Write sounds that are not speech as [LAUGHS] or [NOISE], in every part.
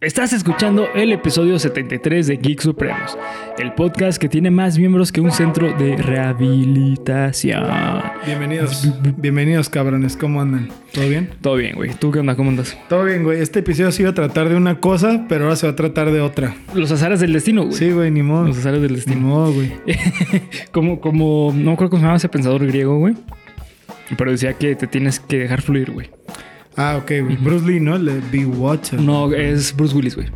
Estás escuchando el episodio 73 de Geek Supremos, el podcast que tiene más miembros que un centro de rehabilitación. Bienvenidos, bienvenidos cabrones, ¿cómo andan? ¿Todo bien? Todo bien, güey. ¿Tú qué onda? ¿Cómo andas? Todo bien, güey. Este episodio se iba a tratar de una cosa, pero ahora se va a tratar de otra. Los azares del destino, güey. Sí, güey, ni modo. Los azares del Ni destino. modo, güey. [LAUGHS] como, como, no acuerdo cómo se llama ese pensador griego, güey. Pero decía que te tienes que dejar fluir, güey. Ah, ok, güey. Bruce Lee, ¿no? Le Be Water. No, es Bruce Willis, güey.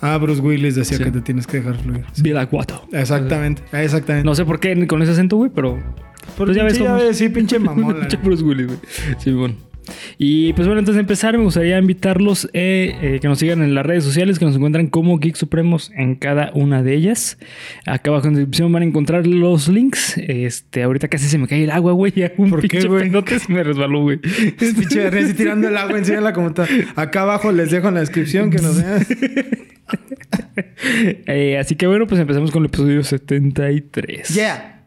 Ah, Bruce Willis decía Sí. que te tienes que dejar fluir. Be like water. Exactamente, exactamente. No sé por qué con ese acento, güey, pero. Pues ya ves sí, cómo. ves, sí, pinche [LAUGHS] mamón. Pinche. Bruce Willis, güey. Sí, bueno. Y pues bueno, antes de empezar, me gustaría invitarlos eh, eh, que nos sigan en las redes sociales, que nos encuentran como Geek Supremos en cada una de ellas. Acá abajo en la descripción van a encontrar los links. Este, ahorita casi se me cae el agua, güey. [LAUGHS] Un ¿Por qué, güey? pedote se me resbaló, güey. [LAUGHS] Es pinche Bernie así tirando el agua encima de la computadora. Acá abajo les dejo en la descripción que nos vean. [LAUGHS] Eh, así que bueno, pues empezamos con el episodio 73. Yeah.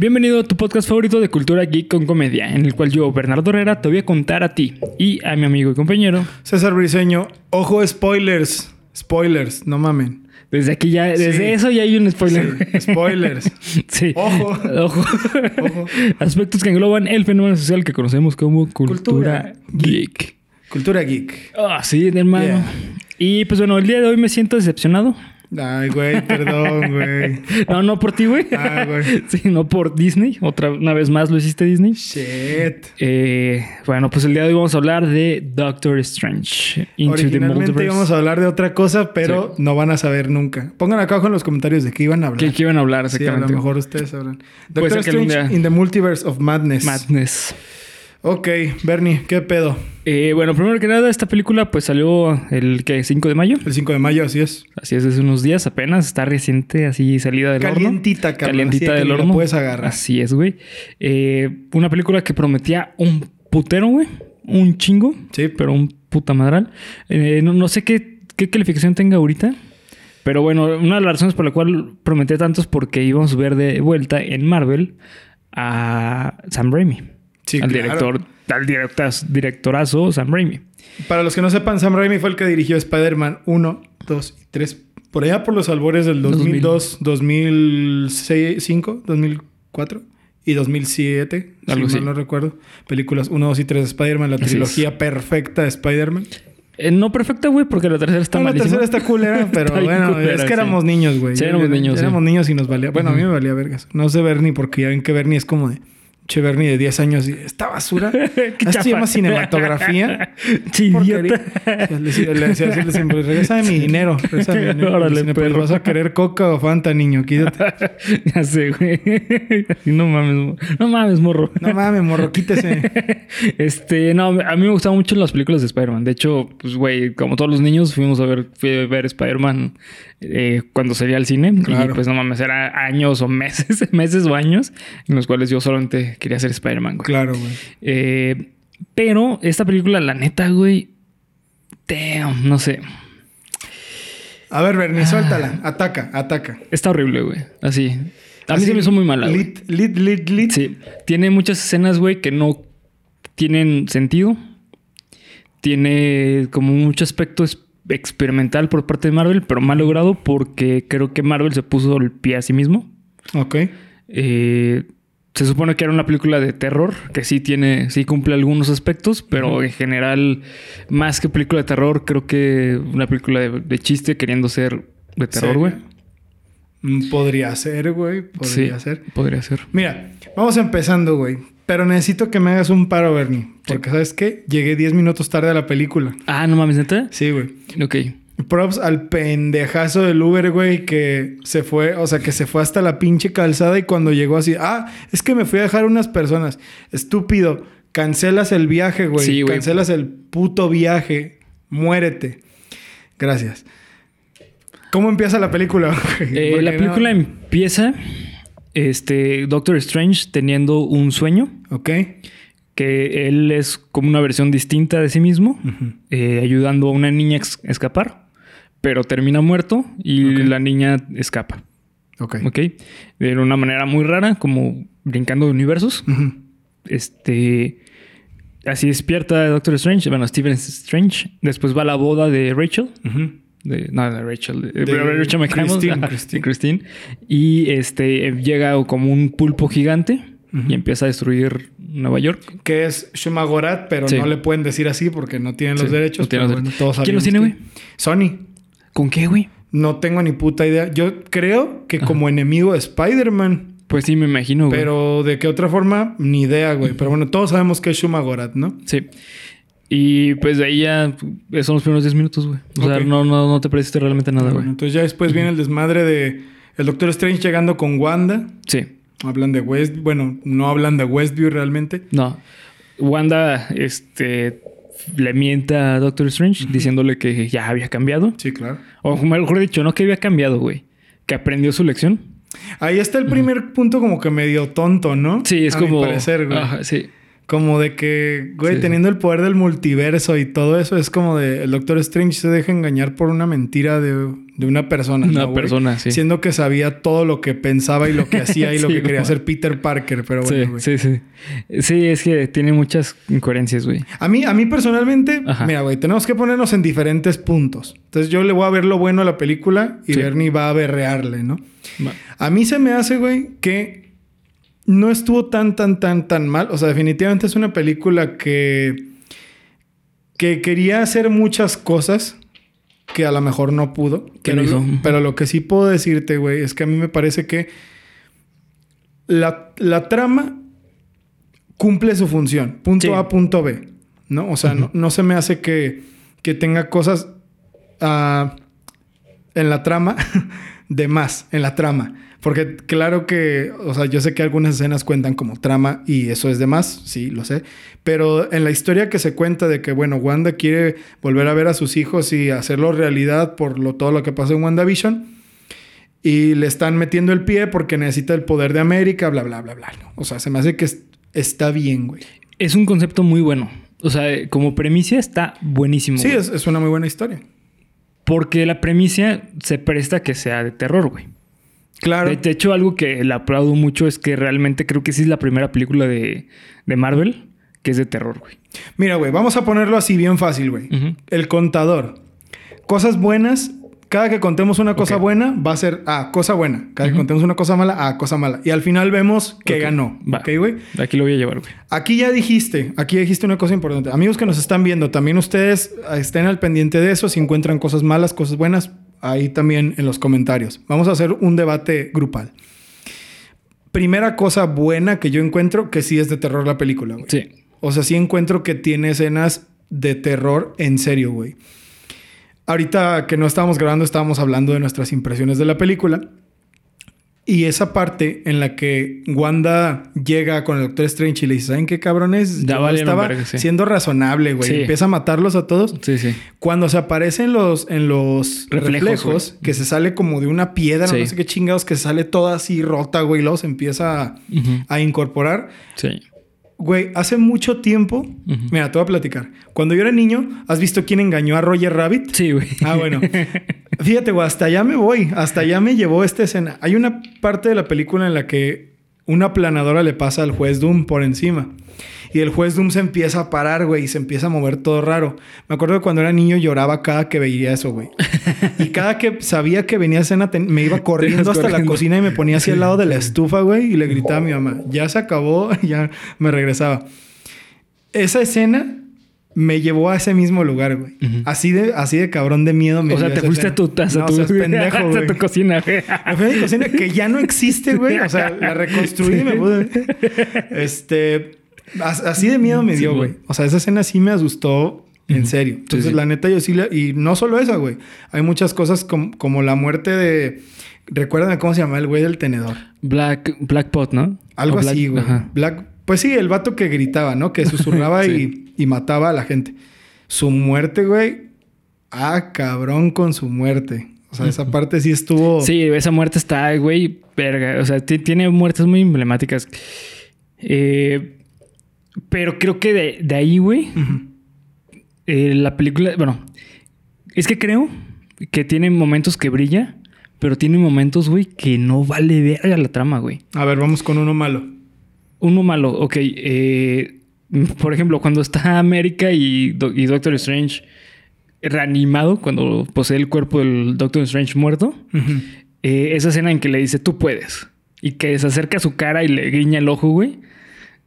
Bienvenido a tu podcast favorito de cultura geek con comedia, en el cual yo, Bernardo Herrera, te voy a contar a ti y a mi amigo y compañero. César Briseño, ojo, spoilers. Spoilers, no mamen. Desde aquí ya, desde Sí. eso ya hay un spoiler. Sí, spoilers. [LAUGHS] Sí. Ojo. Ojo. Ojo. Aspectos que engloban el fenómeno social que conocemos como cultura, Cultura geek. Cultura geek. Ah, sí, hermano. Yeah. Y pues bueno, el día de hoy me siento decepcionado. Ay, güey, perdón, güey. [LAUGHS] No, no por ti, güey. Ah, güey. [LAUGHS] Sí, no por Disney. Otra una vez más lo hiciste Disney. Shit. Eh, bueno, pues el día de hoy vamos a hablar de Doctor Strange. Into the Originalmente Multiverse. íbamos a hablar de otra cosa, pero no van a saber nunca. Pongan acá abajo en los comentarios de qué iban a hablar. ¿Qué, qué iban a hablar Sí, a lo exactamente? mejor ustedes sabrán. Doctor Strange in the Multiverse of Madness. Madness. Ok, Bernie, ¿qué pedo? Eh, bueno, primero que nada, esta película pues salió el que 5 de mayo. El 5 de mayo, así es. Así es, hace unos días apenas. Está reciente, así salida del horno. Calientita, cabrón. Calientita que del la horno. puedes agarrar. Así es, güey. Eh, una película que prometía un putero, güey. Un chingo. Sí. Pero un puta madral. Eh, no, no sé qué, qué calificación tenga ahorita. Pero bueno, una de las razones por la cual prometía tanto es porque íbamos a ver de vuelta en Marvel a Sam Raimi. Sí, al claro. director, al directas- directorazo Sam Raimi. Para los que no sepan, Sam Raimi fue el que dirigió Spider-Man 1, 2 y 3. Por allá por los albores del 2002, 2005, 2004 y 2007. Algo si mal no recuerdo. Películas 1, 2 y 3 de Spider-Man, la Así trilogía perfecta de Spider-Man. Eh, no perfecta, güey, porque la tercera está No, la malísima. tercera está culera, [LAUGHS] pero Está bueno, culera, es que sí. éramos niños, güey. Sí, éramos niños, sí. Éramos niños y nos valía. Bueno, a mí me valía vergas. No sé Bernie, porque ya ven que Bernie es como de. Che, Bernie de 10 años y esta basura. [LAUGHS] Esto se llama cinematografía. [LAUGHS] Sí, Porquería. Le decía, decía, pues, regresa mi dinero. Regresa mi [LAUGHS] dinero. Órale, Le decía, pues, perro. vas a querer coca o Fanta, niño. Quítate. ya sé, güey. No mames, no mames, morro. No mames, morro, quítese. Este, no, a mí me gustaban mucho las películas de Spider-Man. De hecho, pues, güey, como todos los niños, fuimos a ver, fui a ver Spider-Man eh, cuando salía al cine. Claro. Y pues no mames, era años o meses, meses o años en los cuales yo solamente quería ser Spider-Man, güey. Claro, güey. Eh, pero esta película, la neta, güey, damn, no sé. A ver, Bernie, suéltala. Ataca, ataca. Está horrible, güey. Así. A mí Así, se me hizo muy mala. güey. Lit, lit, lit, lit. Sí, tiene muchas escenas, güey, que no tienen sentido. Tiene como mucho aspecto experimental por parte de Marvel, pero mal logrado porque creo que Marvel se puso el pie a sí mismo. Ok. Eh, se supone que era una película de terror, que sí tiene, sí cumple algunos aspectos, pero en general, más que película de terror, creo que una película de, de chiste queriendo ser de terror, güey. Mm, Podría ser, güey. Podría Sí, ser. Podría ser. Mira, vamos empezando, güey. Pero necesito que me hagas un paro, Bernie. Porque, ¿sabes qué? Llegué 10 minutos tarde a la película. Ah, no mames, neta. Sí, güey. Ok. Props al pendejazo del Uber, güey, que se fue, o sea, que se fue hasta la pinche calzada y cuando llegó así, ah, es que me fui a dejar unas personas. Estúpido, cancelas el viaje, güey. Sí, güey. Cancelas el puto viaje. Muérete. Gracias. ¿Cómo empieza la película? [LAUGHS] Eh, la no- película empieza este Doctor Strange teniendo un sueño Ok. que él es como una versión distinta de sí mismo, eh, ayudando a una niña a escapar, pero termina muerto y la niña escapa. Ok. ¿Ok? De una manera muy rara, como brincando de universos. Este. Así despierta Doctor Strange, bueno, Stephen Strange. Después va a la boda de Rachel. De, no, de Rachel. De, De Rachel McAdams. Christine, Christine. Christine. Y este llega como un pulpo gigante y empieza a destruir Nueva York. Que es Shumagorat, pero Sí. no le pueden decir así porque no tienen los Sí, derechos. no tienen pero los bueno, derechos. todos ¿Quién los tiene, que- Sony. ¿Con qué, güey? No tengo ni puta idea. Yo creo que como enemigo de Spider-Man. Pues sí, me imagino, güey. Pero de qué otra forma, ni idea, güey. Pero bueno, todos sabemos que es Shumagorat, ¿no? Sí. Y pues de ahí ya son los primeros 10 minutos, güey. O sea, no, no, no te pareciste realmente nada, Bueno, güey. entonces ya después viene el desmadre de el Doctor Strange llegando con Wanda. Sí. Hablan de West, bueno, no hablan de Westview realmente. No. Wanda, este, le mienta a Doctor Strange diciéndole que ya había cambiado. Sí, claro. O mejor dicho, no que había cambiado, güey. Que aprendió su lección. Ahí está el primer punto como que medio tonto, ¿no? Sí, es A como. Mi parecer, güey. Ajá, sí. Como de que, güey, Sí. teniendo el poder del multiverso y todo eso, es como de el Doctor Strange se deja engañar por una mentira de, de una persona. Una ¿no, persona, sí. Siendo que sabía todo lo que pensaba y lo que [LAUGHS] hacía y lo Sí, que quería hacer Peter Parker, pero Sí, bueno, güey. sí, sí. Sí, es que tiene muchas incoherencias, güey. A mí, a mí personalmente, Ajá. mira, güey, tenemos que ponernos en diferentes puntos. Entonces yo le voy a ver lo bueno a la película y Sí. Bernie va a berrearle, ¿no? Va. A mí se me hace, güey, que no estuvo tan, tan, tan, tan mal. O sea, definitivamente es una película que, que quería hacer muchas cosas que a lo mejor no pudo. Que pero, no hizo. pero lo que sí puedo decirte, güey, es que a mí me parece que la, la trama cumple su función. Punto Sí. A, punto B. ¿No? O sea, no, no se me hace que, que tenga cosas ah, en la trama [LAUGHS] de más, en la trama. Porque claro que, o sea, yo sé que algunas escenas cuentan como trama y eso es de más, sí, lo sé. Pero en la historia que se cuenta de que, bueno, Wanda quiere volver a ver a sus hijos y hacerlo realidad por lo, todo lo que pasó en WandaVision. Y le están metiendo el pie porque necesita el poder de América, bla, bla, bla, bla. ¿no? O sea, se me hace que es- está bien, güey. Es un concepto muy bueno. O sea, como premisa está buenísimo. Sí, es, es una muy buena historia. Porque la premisa se presta a que sea de terror, güey. Claro. De, de hecho, algo que le aplaudo mucho es que realmente creo que sí es la primera película de, de Marvel que es de terror, güey. Mira, güey, vamos a ponerlo así bien fácil, güey. El contador. Cosas buenas. Cada que contemos una cosa buena, va a ser, ah, cosa buena. Cada que contemos una cosa mala, ah, cosa mala. Y al final vemos que ganó. Va. ¿Ok, güey? Aquí lo voy a llevar, güey. Aquí ya dijiste, aquí dijiste una cosa importante. Amigos que nos están viendo, también ustedes estén al pendiente de eso. Si encuentran cosas malas, cosas buenas, ahí también en los comentarios. Vamos a hacer un debate grupal. Primera cosa buena que yo encuentro, que sí es de terror la película, güey. Sí. O sea, sí encuentro que tiene escenas de terror en serio, güey. Ahorita que no estábamos grabando, estábamos hablando de nuestras impresiones de la película. Y esa parte en la que Wanda llega con el Doctor Strange y le dice, ¿saben qué cabrones? Ya Yo estaba verga, sí. siendo razonable, güey. Sí. Empieza a matarlos a todos. Sí, sí. Cuando se aparecen los, en los Reflejos, que se sale como de una piedra, Sí. no sé qué chingados, que sale toda así rota, güey, se empieza a, a incorporar. Sí. Güey, hace mucho tiempo, mira, te voy a platicar. Cuando yo era niño, ¿has visto quién engañó a Roger Rabbit? Sí, güey. Ah, bueno. [LAUGHS] Fíjate, güey, hasta allá me voy. Hasta allá me llevó esta escena. Hay una parte de la película en la que una planadora le pasa al juez Doom por encima. Y el juez Doom se empieza a parar, güey, y se empieza a mover todo raro. Me acuerdo que cuando era niño lloraba cada que veía eso, güey. Y cada que sabía que venía escena, ten- me iba [LAUGHS] corriendo hasta la cocina y me ponía así al lado de la estufa, güey, y le gritaba a mi mamá, ya se acabó, [LAUGHS] ya me regresaba. Esa escena me llevó a ese mismo lugar, güey. Así de, así de cabrón de miedo me O sea, dio te fuiste a tu casa, No, tu, seas pendejo, [LAUGHS] a tu cocina, güey. Me fui a mi cocina que ya no existe, güey. O sea, la reconstruí y me pude. Este. as- Así de miedo me dio, güey. güey. O sea, esa escena sí me asustó en serio. Entonces, sí. la neta, yo sí la. Y no solo esa, güey. Hay muchas cosas com- como la muerte de. Recuérdame cómo se llama el güey del tenedor. Black, Black Pot, ¿no? Algo O Black- así, güey. Ajá. Black. Pues sí, el vato que gritaba, ¿no? Que susurraba [LAUGHS] Sí. y, y mataba a la gente. Su muerte, güey. Ah, cabrón con su muerte. O sea, esa parte sí estuvo. Sí, esa muerte está, güey, verga. O sea, ti- tiene muertes muy emblemáticas. Eh, pero creo que de, de ahí, güey, eh, la película, bueno, es que creo que tiene momentos que brilla, pero tiene momentos, güey, que no vale verga la trama, güey. A ver, vamos con uno malo. Uno malo, ok. eh, por ejemplo, cuando está América y, Do- y Doctor Strange reanimado, cuando posee el cuerpo del Doctor Strange muerto, eh, esa escena en que le dice, tú puedes. Y que se acerca a su cara y le guiña el ojo, güey.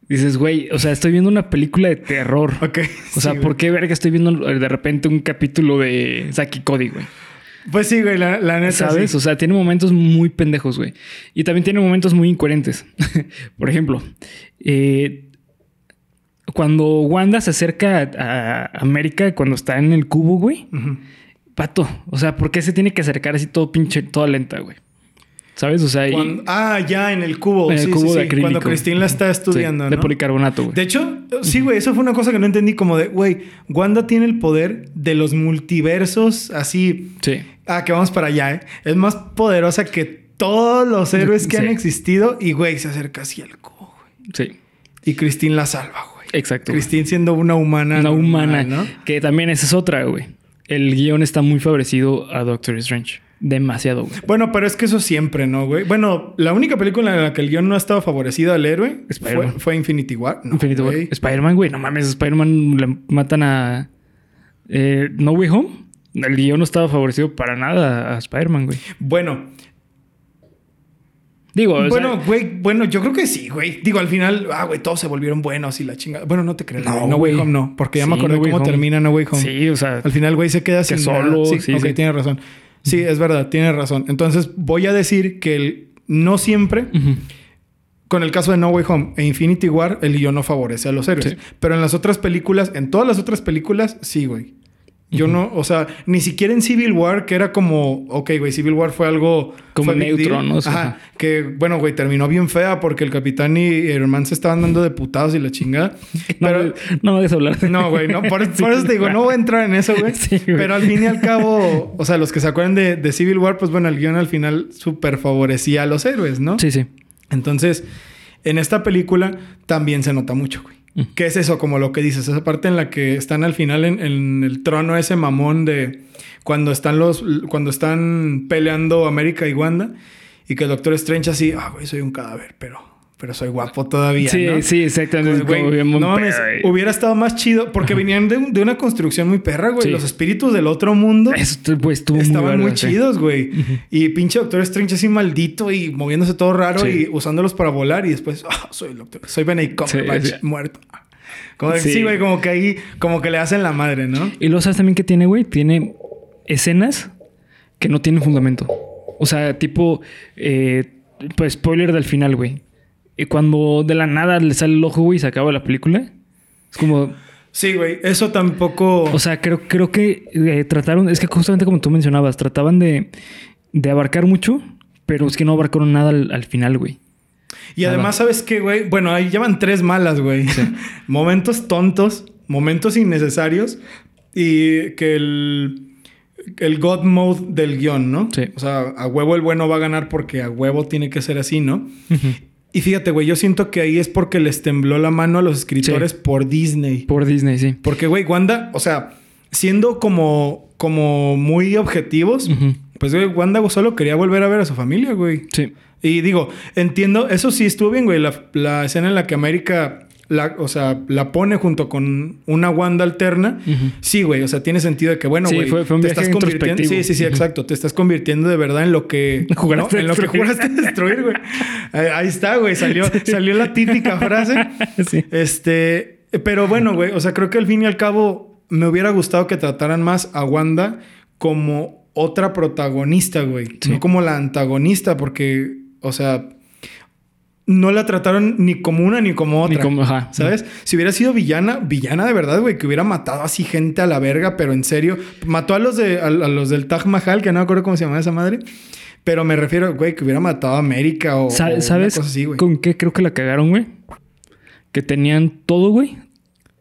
Dices, güey, o sea, estoy viendo una película de terror. Ok. O sea, sí, ¿por qué verga estoy viendo de repente un capítulo de Saki Cody, güey? Pues sí, güey, la, la neta. ¿Sabes? sí. O sea, tiene momentos muy pendejos, güey. Y también tiene momentos muy incoherentes. [LAUGHS] Por ejemplo, eh, cuando Wanda se acerca a, América, cuando está en el cubo, güey. Pato, o sea, ¿por qué se tiene que acercar así todo pinche, toda lenta, güey? ¿Sabes? O sea, y- Cuando- ah, ya, en el cubo. en el sí, cubo sí, de acrílico. Cuando Christine la está estudiando, Sí, de ¿no? policarbonato, güey. De hecho, sí, güey, eso fue una cosa que no entendí como de, güey, Wanda tiene el poder de los multiversos así. Sí. Ah, que vamos para allá, ¿eh? Es más poderosa que todos los héroes que han existido y, güey, se acerca así al cubo, güey. Sí, Y Christine la salva, güey. exacto. Christine siendo una humana. Una normal, humana. ¿no? Que también esa es otra, güey. El guion está muy favorecido a Doctor Strange. Demasiado, güey. Bueno, pero es que eso siempre, ¿no, güey? Bueno, la única película en la que el guion no ha estado favorecido al héroe fue, Infinity War. No, Infinity War. Spider-Man, güey. No mames, Spider-Man le matan a. eh, no Way Home. El guion no estaba favorecido para nada a Spider-Man, güey. Bueno, Digo, o sea, bueno, güey, bueno, yo creo que sí, güey. Digo, al final, ah, güey, todos se volvieron buenos y la chingada. Bueno, no te creas, No, güey. No Way. Home no, porque ya me acordé No cómo Home. termina No Way Home. Sí, o sea. Al final, güey, se queda sin solo, nada. Sí, sí, ok, sí. tiene razón. Sí, es verdad, tiene razón. Entonces, voy a decir que el- no siempre, con el caso de No Way Home e Infinity War, el guion no favorece a los héroes. Sí. Pero en las otras películas, en todas las otras películas, sí, güey. Yo no, o sea, ni siquiera en Civil War, que era como, ok, güey, Civil War fue algo Como fue neutro. ¿no? Ajá. ajá. Que, bueno, güey, terminó bien fea porque el capitán y el man se estaban dando de putados y la chingada. [LAUGHS] No, Pero, no me hagas hablar. no, güey, no, por, por eso te digo, no voy a entrar en eso, güey. [LAUGHS] Sí, güey. Pero al fin y al cabo, o sea, los que se acuerdan de, de Civil War, pues bueno, el guion al final súper favorecía a los héroes, ¿no? Sí, sí. Entonces, en esta película también se nota mucho, güey. ¿Qué es eso? Como lo que dices, esa parte en la que están al final en, en el trono ese mamón de cuando están los cuando están peleando América y Wanda y que el Doctor Strange así, ah, güey, soy un cadáver, pero pero soy guapo todavía, Sí, ¿no? sí, exactamente. Güey, Como no mames, hubiera estado más chido porque venían de, un- de una construcción muy perra, güey. Sí. Los espíritus del otro mundo estu- pues, estaban muy, chidos, güey. Y pinche Doctor Strange así maldito y moviéndose todo raro Sí. y usándolos para volar y después, ah, soy el Doctor, soy Benedict Cumberbatch Sí, muerto. Como Sí. güey, como que ahí, como que le hacen la madre, ¿no? Y luego sabes también que tiene, güey, tiene escenas que no tienen fundamento. O sea, tipo, eh, pues spoiler del final, güey. Y cuando de la nada le sale el ojo, güey, y se acaba la película. Es como, Sí, güey, eso tampoco. o sea, creo, creo que eh, trataron, es que justamente como tú mencionabas, trataban de, de abarcar mucho, pero es que no abarcaron nada al, al final, güey. y además, ¿sabes qué, güey? Bueno, ahí llevan tres malas, güey. [LAUGHS] momentos tontos, momentos innecesarios y que el. El God Mode del guion, ¿no? Sí. O sea, a huevo el bueno va a ganar porque a huevo tiene que ser así, ¿no? Y fíjate, güey, yo siento que ahí es porque les tembló la mano a los escritores Sí. por Disney. Por Disney, sí. Porque, güey, Wanda, o sea, siendo como, como muy objetivos, pues, güey, Wanda solo quería volver a ver a su familia, güey. Sí. Y digo, entiendo, eso sí estuvo bien, güey, la, la escena en la que América, la, o sea, la pone junto con una Wanda alterna. Sí, güey, o sea, tiene sentido de que, bueno, Sí, güey, fue- fue un te estás convirtiendo. Sí, sí, sí, exacto. Te estás convirtiendo de verdad en lo que. [LAUGHS] En lo que juraste destruir, güey. Ahí, está, güey. Salió, salió la típica frase. [LAUGHS] Sí. Este, pero bueno, güey, o sea, creo que al fin y al cabo me hubiera gustado que trataran más a Wanda como otra protagonista, güey, Sí. no como la antagonista, porque, o sea, no la trataron ni como una ni como otra. Ni como- ajá. ¿Sabes? Si hubiera sido villana, villana de verdad, güey, que hubiera matado así gente a la verga, pero en serio, mató a los de a, a los del Taj Mahal, que no me acuerdo cómo se llamaba esa madre. Pero me refiero, güey, que hubiera matado a América o, Sa- o una ¿Sabes cosa así, güey. con qué creo que la cagaron, güey? Que tenían todo, güey.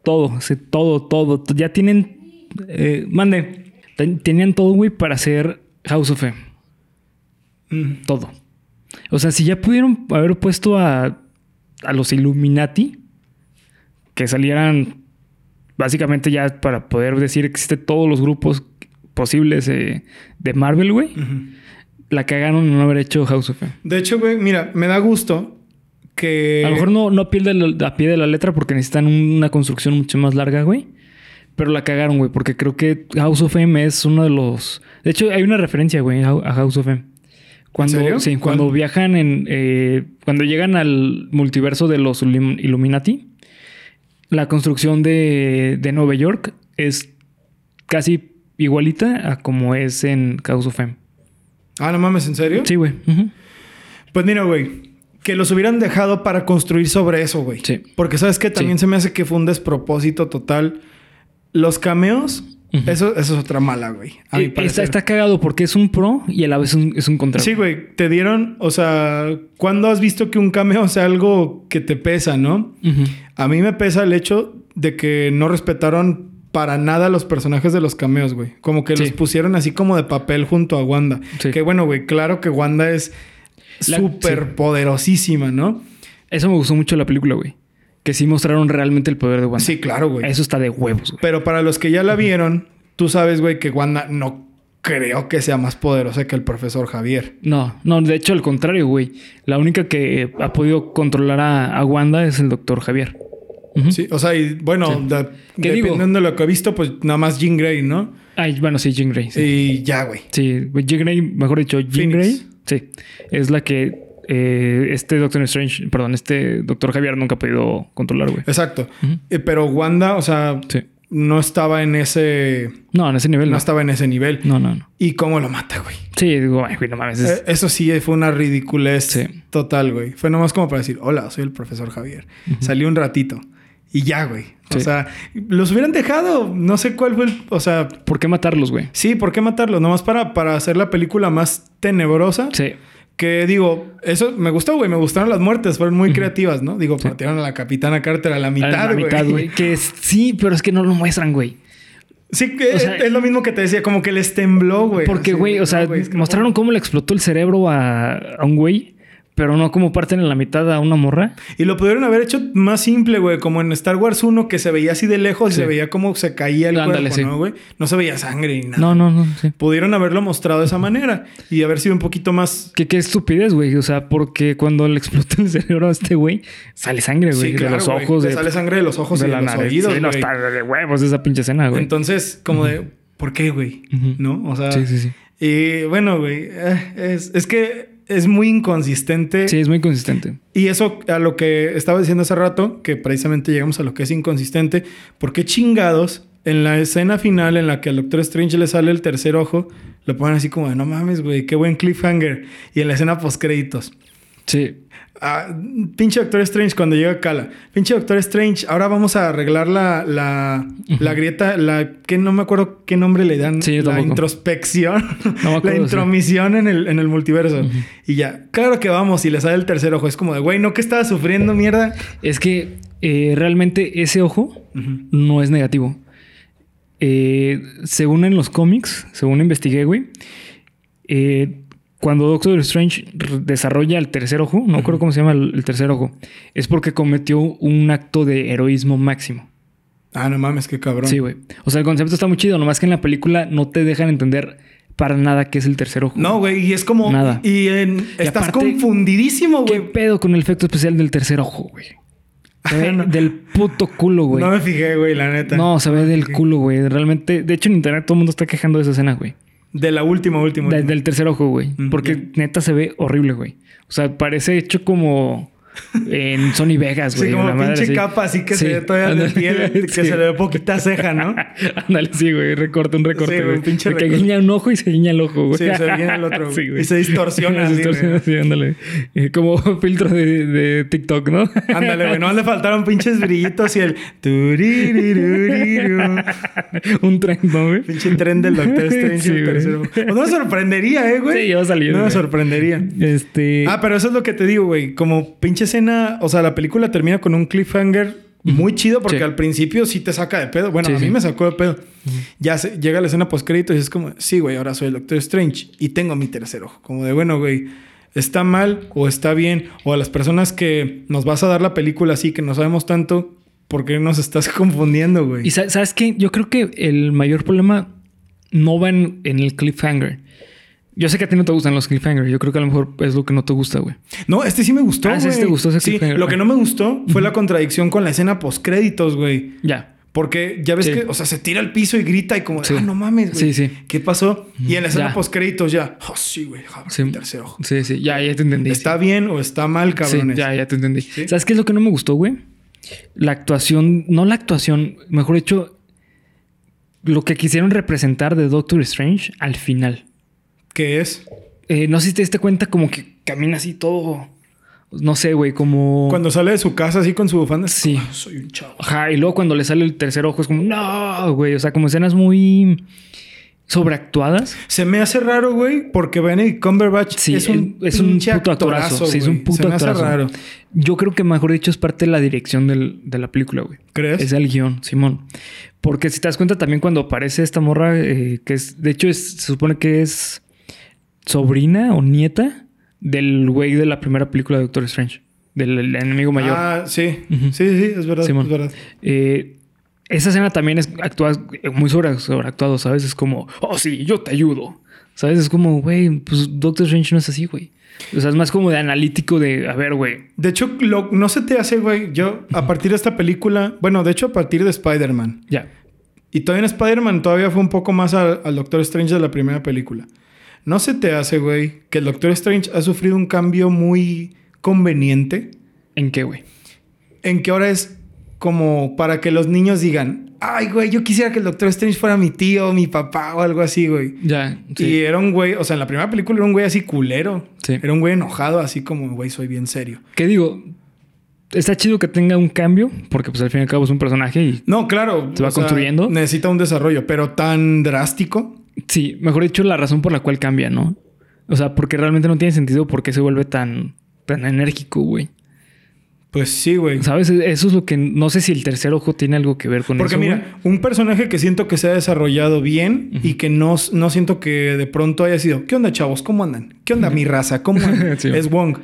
Todo, sea, todo, todo. Ya tienen... eh, mande. Ten- tenían todo, güey, para hacer House of M. Mm. Todo. O sea, si ya pudieron haber puesto a, a los Illuminati, que salieran básicamente ya para poder decir que existen todos los grupos posibles eh, de Marvel, güey, la cagaron en no haber hecho House of M. De hecho, güey, mira, me da gusto que... A lo mejor no, no a, pie de la, a pie de la letra porque necesitan una construcción mucho más larga, güey. Pero la cagaron, güey, porque creo que House of M es uno de los... De hecho, hay una referencia, güey, a House of M. Cuando, serio? Sí, cuando ¿Cuál? viajan en... eh, cuando llegan al multiverso de los Illum- Illuminati, la construcción de, de Nueva York es casi igualita a como es en House of M. Ah, no mames, ¿en serio? Sí, güey. Pues mira, güey. Que los hubieran dejado para construir sobre eso, güey. Sí. Porque sabes que también se me hace que fue un despropósito total. Los cameos, Eso, eso es otra mala, güey. A Eh, está, está cagado porque es un pro y a la vez es un, es un contra. Sí, güey. Te dieron, o sea, ¿cuándo has visto que un cameo sea algo que te pesa, no? A mí me pesa el hecho de que no respetaron para nada los personajes de los cameos, güey. Como que Sí. los pusieron así como de papel junto a Wanda. Sí. Que bueno, güey, claro que Wanda es súper sí. poderosísima, ¿no? Eso me gustó mucho la película, güey. Que sí mostraron realmente el poder de Wanda. Sí, claro, güey. Eso está de huevos, güey. Pero para los que ya la vieron, tú sabes, güey, que Wanda no creo que sea más poderosa que el profesor Javier. No, no, de hecho, al contrario, güey. La única que ha podido controlar a, a Wanda es el doctor Javier. Sí, o sea, y bueno, dependiendo de lo que he visto, pues nada más Jean Grey, ¿no? Ay, bueno, sí, Jean Grey. Sí, Y ya, güey. sí Jean Grey, mejor dicho, Jean Phoenix. Grey. Sí, es la que eh, este Doctor Strange, perdón, este doctor Javier nunca ha podido controlar, güey. Exacto. Ujú. Eh, pero Wanda, o sea, Sí. no estaba en ese. No, en ese nivel No no. estaba en ese nivel. No, no, no. ¿Y cómo lo mata, güey? Sí, digo, güey, no mames. es- Eh, Eso sí fue una ridiculez Sí. total, güey. Fue nomás como para decir, hola, soy el profesor Javier. Salí un ratito. Y ya, güey. O Sí. sea, los hubieran dejado. No sé cuál fue el. O sea, ¿Por qué matarlos, güey? sí, ¿por qué matarlos? Nomás para, para hacer la película más tenebrosa. Sí. Que digo, eso me gustó, güey. Me gustaron las muertes. Fueron muy creativas, ¿no? Digo, partieron a la capitana Carter a la A mitad, la güey. mitad, güey. Que es- sí, pero es que no lo muestran, güey. Sí, que O sea, es lo mismo que te decía, como que les tembló, güey. Porque, güey, o sea, no, güey, es que no mostraron cómo le explotó el cerebro a, a un güey, pero no cómo parten en la mitad a una morra. Y lo pudieron haber hecho más simple, güey. Como en Star Wars 1, que se veía así de lejos y Sí. se veía como se caía el Ándale, cuerpo, sí. ¿no, güey? No se veía sangre ni nada. No, no, no, sí. Pudieron haberlo mostrado de esa manera y haber sido un poquito más... Qué, qué estupidez, güey. O sea, porque cuando le explota el [LAUGHS] cerebro a este güey, sale sangre, güey. Claro, de los güey. ojos, de, sale sangre de los ojos de y de la los nariz. oídos, sí, no, güey. está de huevos esa pinche escena, güey. Entonces, como de... ¿Por qué, güey? Ujú. ¿No? O sea... Sí, sí, sí. Y bueno, güey. eh, es, es que es muy inconsistente. Sí, es muy consistente. Y eso a lo que estaba diciendo hace rato, que precisamente llegamos a lo que es inconsistente, ¿por qué chingados en la escena final en la que al Doctor Strange le sale el tercer ojo, lo ponen así como de no mames, güey, qué buen cliffhanger? Y en la escena post créditos. Sí. Ah, pinche Doctor Strange cuando llega Cala. Pinche Doctor Strange, ahora vamos a arreglar la, la, la grieta, la que no me acuerdo qué nombre le dan. Sí, la introspección. No me acuerdo, [LAUGHS] la sí. intromisión en, el, en el multiverso. Y ya, claro que vamos y le sale el tercer ojo. Es como de, güey, ¿no que estaba sufriendo mierda? Es que eh, realmente ese ojo no es negativo. Eh, según en los cómics, según investigué, güey, eh, cuando Doctor Strange desarrolla el tercer ojo, no recuerdo cómo se llama el, el tercer ojo, es porque cometió un acto de heroísmo máximo. Ah, no mames, qué cabrón. Sí, güey. O sea, el concepto está muy chido, nomás que en la película no te dejan entender para nada qué es el tercer ojo. No, güey, y es como. Nada. Y, en- estás aparte, confundidísimo, ¿Qué güey. pedo con el efecto especial del tercer ojo, güey? Se ve [LAUGHS] No. del puto culo, güey. No me fijé, güey, la neta. No, se ve del culo, güey. Realmente, de hecho, en internet todo el mundo está quejando de esa escena, güey. De la última, última. De- última. del tercer ojo, güey. Mm, Porque neta se ve horrible, güey. O sea, parece hecho como en Sony Vegas, güey. Sí, como una madre pinche así. capa, así que Sí, se ve todavía de ándale. piel, que Sí. se le ve poquita ceja, ¿no? [LAUGHS] Ándale, sí, güey. Recorte, un recorte, Sí, güey, un pinche De que guiña un ojo y se guiña el ojo, güey. Sí, se viene el otro. [LAUGHS] Sí, güey. y se distorsiona [LAUGHS] Se distorsiona así, ándale. Eh, como filtro de, de TikTok, ¿no? Ándale, güey. No le faltaron pinches brillitos y el... un tren, ¿no, güey? Pinche tren del Doctor Strange el tercero. Pues no me sorprendería, ¿eh, güey? Sí, ya va a salir, No me sorprendería. Este... Ah, pero eso es lo que te digo, güey. Como pinche escena... O sea, la película termina con un cliffhanger muy chido porque Sí. al principio sí te saca de pedo. Bueno, Sí, a mí sí. me sacó de pedo. Ya se- llega la escena post y es como... Sí, güey, ahora soy el Doctor Strange y tengo mi tercer ojo. Como de, bueno, güey... ¿Está mal o está bien? O a las personas que nos vas a dar la película así, que no sabemos tanto, ¿por qué nos estás [LAUGHS] confundiendo, güey? Y sa- sabes qué? Yo creo que el mayor problema no va en, en el cliffhanger. Yo sé que a ti no te gustan los cliffhangers. Yo creo que a lo mejor es lo que no te gusta, güey. No, este sí me gustó, Ah, sí te gustó ese Sí, cliffhanger. lo que no me gustó fue la contradicción con la escena postcréditos, güey. Ya. Porque ya ves Sí. que, o sea, se tira al piso y grita y como, Sí. ah, no mames, güey. Sí, sí. ¿Qué pasó? Y en la escena Ya. postcréditos ya, oh, sí, güey, Sí. tercer ojo. Sí, sí. Ya, ya te entendí. ¿Está bien o está mal, Sí, cabrones? ya, ya te entendí. ¿Sabes qué es lo que no me gustó, güey? La actuación, no la actuación, mejor dicho, lo que quisieron representar de Doctor Strange al final. ¿Qué es? Eh, no sé si te diste cuenta como que camina así todo. No sé, güey, como. Cuando sale de su casa así con su bufanda. Sí. como, "Ah, soy un chavo. Ajá, y luego cuando le sale el tercer ojo es como, no, güey. O sea, como escenas muy sobreactuadas. Se me hace raro, güey, porque Benedict Cumberbatch Sí, es un, es un puto actorazo. Sí, es un puto Se me hace actorazo. raro. Yo creo que mejor dicho es parte de la dirección del- de la película, güey. ¿Crees? Es el guion, Simón. Porque si te das cuenta también cuando aparece esta morra, eh, que es, de hecho, es, se supone que es sobrina o nieta del güey de la primera película de Doctor Strange, del el enemigo mayor. Ah, sí. Sí, sí, es verdad. Simón. Es verdad. Eh, esa escena también es actúa muy sobre, sobreactuado, ¿sabes? Es como, oh, sí, yo te ayudo. ¿Sabes? Es como, güey, pues Doctor Strange no es así, güey. O sea, es más como de analítico de, a ver, güey. De hecho, lo- no se te hace, güey. Yo, a partir de esta película, bueno, de hecho, a partir de Spider-Man. Ya. Y todavía en Spider-Man todavía fue un poco más al, al Doctor Strange de la primera película. ¿No se te hace, güey, que el Doctor Strange ha sufrido un cambio muy conveniente? ¿En qué, güey? En que ahora es como para que los niños digan, ay, güey, yo quisiera que el Doctor Strange fuera mi tío, mi papá o algo así, güey. Ya. sí. Y era un güey, o sea, en la primera película era un güey así culero. Sí. Era un güey enojado, así como, güey, soy bien serio. ¿Qué digo? Está chido que tenga un cambio, porque pues al fin y al cabo es un personaje y No, claro. ¿Se va sea, construyendo? Necesita un desarrollo, pero tan drástico. Sí, mejor dicho, la razón por la cual cambia, ¿no? O sea, porque realmente no tiene sentido por qué se vuelve tan, tan enérgico, güey. Pues sí, güey. ¿Sabes? Eso es lo que no sé si el tercer ojo tiene algo que ver con Porque eso. mira, un personaje que siento que se ha desarrollado bien y que no, no siento que de pronto haya sido, ¿qué onda, chavos? ¿Cómo andan? ¿Qué onda, mi raza? ¿Cómo [LAUGHS] andan? Sí. Es Wong.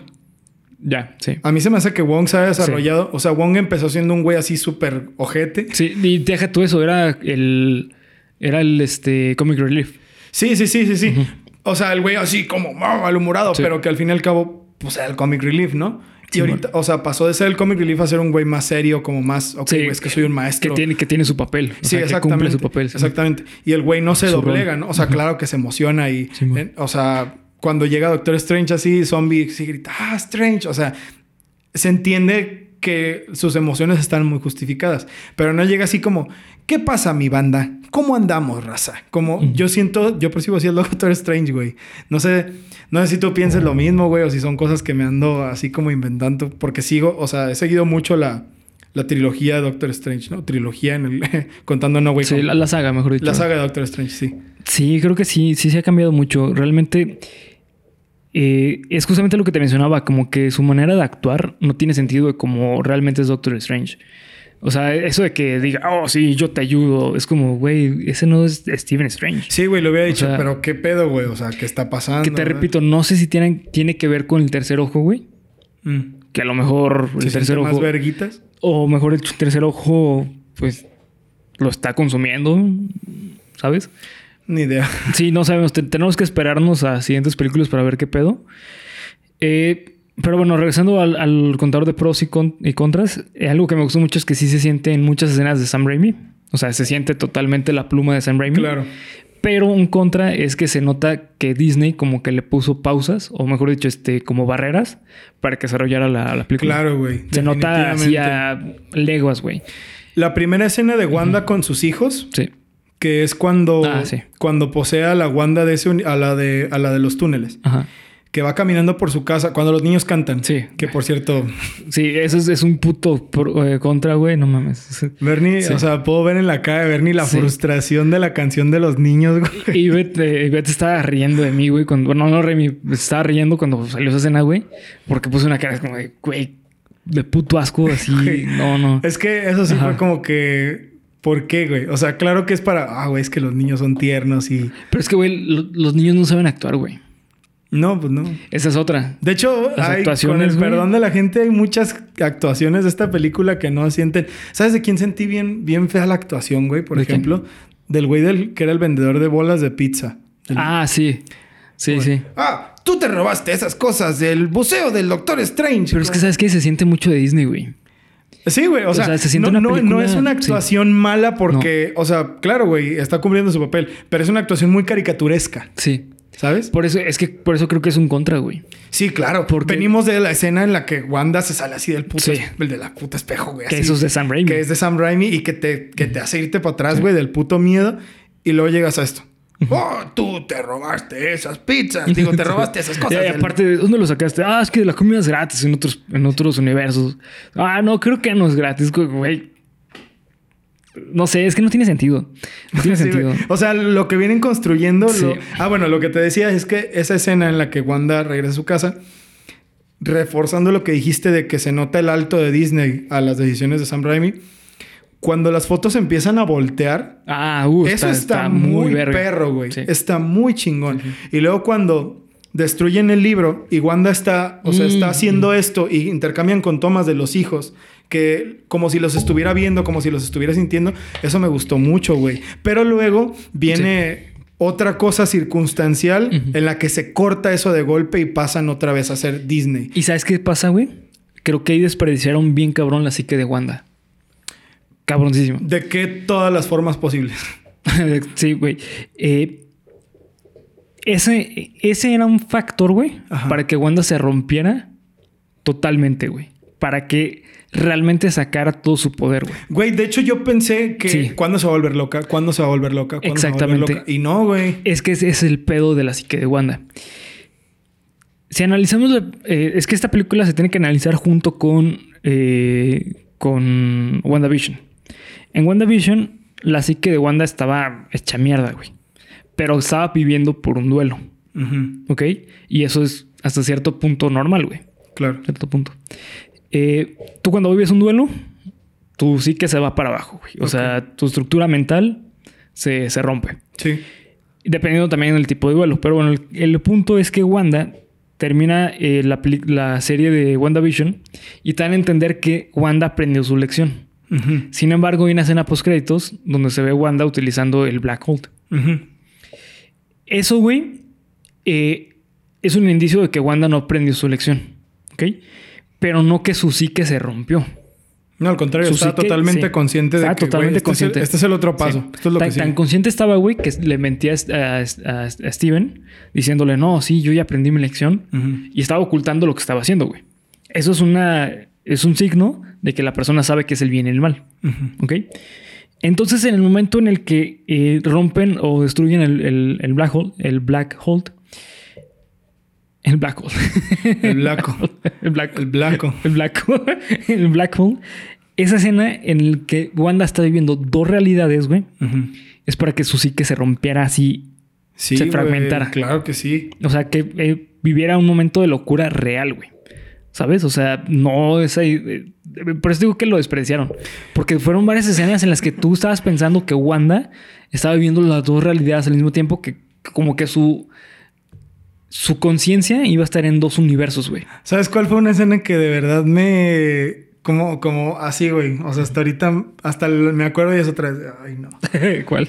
Ya, sí. A mí se me hace que Wong se ha desarrollado. O sea, Wong empezó siendo un güey así súper ojete. Sí, y deja tú eso, era el. Era el este comic relief. Sí, sí, sí, sí, sí. O sea, el güey así como ah, malhumorado, Sí. pero que al fin y al cabo, pues era el comic relief, ¿no? Y ahorita, o sea, pasó de ser el comic relief a ser un güey más serio, como más, ok, Sí, es que soy un maestro. Que tiene, que tiene su papel. O Sí, sea, que exactamente. cumple su papel. sí. Exactamente. Y el güey no se Su doblega, rol. ¿no? O sea, claro que se emociona y, eh, o sea, cuando llega Doctor Strange así, zombie, sí grita, ah, Strange. O sea, se entiende que sus emociones están muy justificadas, pero no llega así como, ¿qué pasa, mi banda? ¿Cómo andamos, raza? Como yo siento, yo percibo así el Doctor Strange, güey. No sé, no sé si tú pienses lo mismo, güey, o si son cosas que me ando así como inventando, porque sigo, o sea, he seguido mucho la, la trilogía de Doctor Strange, ¿no? Trilogía en el, [LAUGHS] contando No Way Sí, la, la saga, mejor dicho. La saga de Doctor Strange, sí. Sí, creo que sí, sí se ha cambiado mucho. Realmente eh, es justamente lo que te mencionaba, como que su manera de actuar no tiene sentido de como realmente es Doctor Strange. O sea, eso de que diga, oh, sí, yo te ayudo, es como, güey, ese no es Stephen Strange. Sí, güey, lo había dicho, sea, pero ¿qué pedo, güey? O sea, ¿qué está pasando? que te verdad? repito, no sé si tiene, tiene que ver con el tercer ojo, güey. Mm. Que a lo mejor el ¿Se tercer sienten más ojo, verguitas? o mejor el tercer ojo, pues lo está consumiendo, ¿sabes? Ni idea. Sí, no sabemos. Te- tenemos que esperarnos a siguientes películas para ver qué pedo. Eh, pero bueno, regresando al, al contador de pros y, con- y contras, eh, algo que me gustó mucho es que sí se siente en muchas escenas de Sam Raimi. O sea, se siente totalmente la pluma de Sam Raimi. Claro. Pero un contra es que se nota que Disney como que le puso pausas, o mejor dicho, este, como barreras, para que desarrollara la, la película. Claro, güey. Se nota así definitivamente. a leguas, güey. La primera escena de Wanda con sus hijos, Sí. que es cuando, Ah, sí. cuando posee a la Wanda de ese a la de, a la de los túneles. Ajá. Que va caminando por su casa cuando los niños cantan. Sí. Que por cierto, Sí, eso es, es un puto pro- eh, contra, güey. No mames. Bernie, Sí. o sea, puedo ver en la cara de Bernie la Sí. frustración de la canción de los niños, güey. [LAUGHS] Y eh, Ivette estaba riendo de mí, güey. Cuando, bueno, no, Remy, estaba riendo cuando salió esa escena, güey. Porque puse una cara como de, güey, de puto asco, así. [LAUGHS] Güey. No, no. Es que eso sí Ajá. fue como que. ¿Por qué, güey? O sea, claro que es para. Ah, güey, es que los niños son tiernos y. Pero es que, güey, lo- los niños no saben actuar, güey. No, pues no. Esa es otra. De hecho, Las hay, con el güey. perdón de la gente, hay muchas actuaciones de esta película que no sienten. ¿Sabes de quién sentí bien, bien fea la actuación, güey? Por ejemplo, del güey del, que era el vendedor de bolas de pizza. Ah, sí. Sí, sí. Ah, tú te robaste esas cosas del buceo del Doctor Strange. Pero es que, ¿sabes qué? Se siente mucho de Disney, güey. Sí, güey. O, O sea, sea, se siente no, una no- no película- es una sí. actuación mala porque, o sea, claro, güey, está cumpliendo su papel, pero es una actuación muy caricaturesca, Sí. ¿Sabes? Por eso, es que por eso creo que es un contra, güey. Sí, claro. Porque- Venimos de la escena en la que Wanda se sale así del puto, Sí. el de la puta espejo, güey. Que así. eso es de Sam Raimi. Que es de Sam Raimi y que te, que te hace irte para atrás, güey, del puto miedo. Y luego llegas a esto. Oh, tú te robaste esas pizzas. Digo, te [LAUGHS] robaste esas cosas. Y aparte, ¿de dónde lo sacaste? Ah, es que la comida es gratis en otros, en otros universos. Ah, no, creo que no es gratis, güey. No sé, es que no tiene sentido. No tiene [LAUGHS] Sí, sentido. o sea, lo que vienen construyendo. Sí. lo- Ah, bueno, lo que te decía es que esa escena en la que Wanda regresa a su casa, reforzando lo que dijiste de que se nota el alto de Disney a las decisiones de Sam Raimi, cuando las fotos empiezan a voltear, Ah, uh, eso está, muy, perro, güey. Sí. Está muy chingón. Y luego cuando destruyen el libro y Wanda está, o sea, está Mm. haciendo esto y intercambian con tomas de los hijos, que como si los estuviera viendo, como si los estuviera sintiendo, eso me gustó mucho, güey. Pero luego viene otra cosa circunstancial en la que se corta eso de golpe y pasan otra vez a ser Disney. ¿Y sabes qué pasa, güey? Creo que ahí desperdiciaron bien cabrón la psique de Wanda. Cabroncísimo. ¿De qué todas las formas posibles? [LAUGHS] sí, güey. Eh, ese, ese era un factor, güey, para que Wanda se rompiera totalmente, güey. Para que realmente sacara todo su poder, güey. Güey, de hecho yo pensé que Sí. ¿cuándo se va a volver loca? ¿Cuándo se va a volver loca? ¿Cuándo se va a volver Exactamente. loca? Y no, güey. Es que ese es el pedo de la psique de Wanda. Si analizamos, la- eh, es que esta película se tiene que analizar junto con, eh, con WandaVision. En WandaVision, la psique de Wanda estaba hecha mierda, güey. Pero estaba viviendo por un duelo, Ujú, ¿ok? Y eso es hasta cierto punto normal, güey. Claro. Cierto punto. Eh, tú cuando vives un duelo, tu psique se va para abajo, güey. O sea, tu estructura mental se, se rompe. Sí. Dependiendo también del tipo de duelo. Pero bueno, el, el punto es que Wanda termina eh, la, la serie de WandaVision y te dan a entender que Wanda aprendió su lección. Sin embargo, hay una escena post créditos donde se ve Wanda utilizando el Black Hole. Eso, güey, eh, es un indicio de que Wanda no aprendió su lección. ¿Ok? Pero no que su psique se rompió. No, al contrario, Su psique, totalmente sí. consciente de Estaba que totalmente güey, este, consciente. Es el, este es el otro paso. Sí. Esto es lo tan, que tan consciente estaba, güey, que le mentía a, a- a Steven diciéndole, no, sí, yo ya aprendí mi lección. Y estaba ocultando lo que estaba haciendo, güey. Eso es una... Es un signo de que la persona sabe que es el bien y el mal. ¿Ok? Entonces, en el momento en el que eh, rompen o destruyen el, el- el Black Hole, el Black Hole, el Black Hole, El blaco. [LAUGHS] el Black El blaco. el Black Hole, el Black Hole, esa escena en la que Wanda está viviendo dos realidades, güey, es para que su psique se rompiera así, Sí, Se fragmentara. Claro que sí. o sea, que eh, viviera un momento de locura real, güey. ¿Sabes? O sea, no es ahí. eh, por eso digo que lo despreciaron. Porque fueron varias escenas en las que tú estabas pensando que Wanda estaba viviendo las dos realidades al mismo tiempo, que como que su. Su conciencia iba a estar en dos universos, güey. ¿Sabes cuál fue una escena que de verdad me... Como, como así, güey. O sea, hasta ahorita... Hasta me acuerdo y es otra vez. Ay, no. [LAUGHS] ¿Cuál?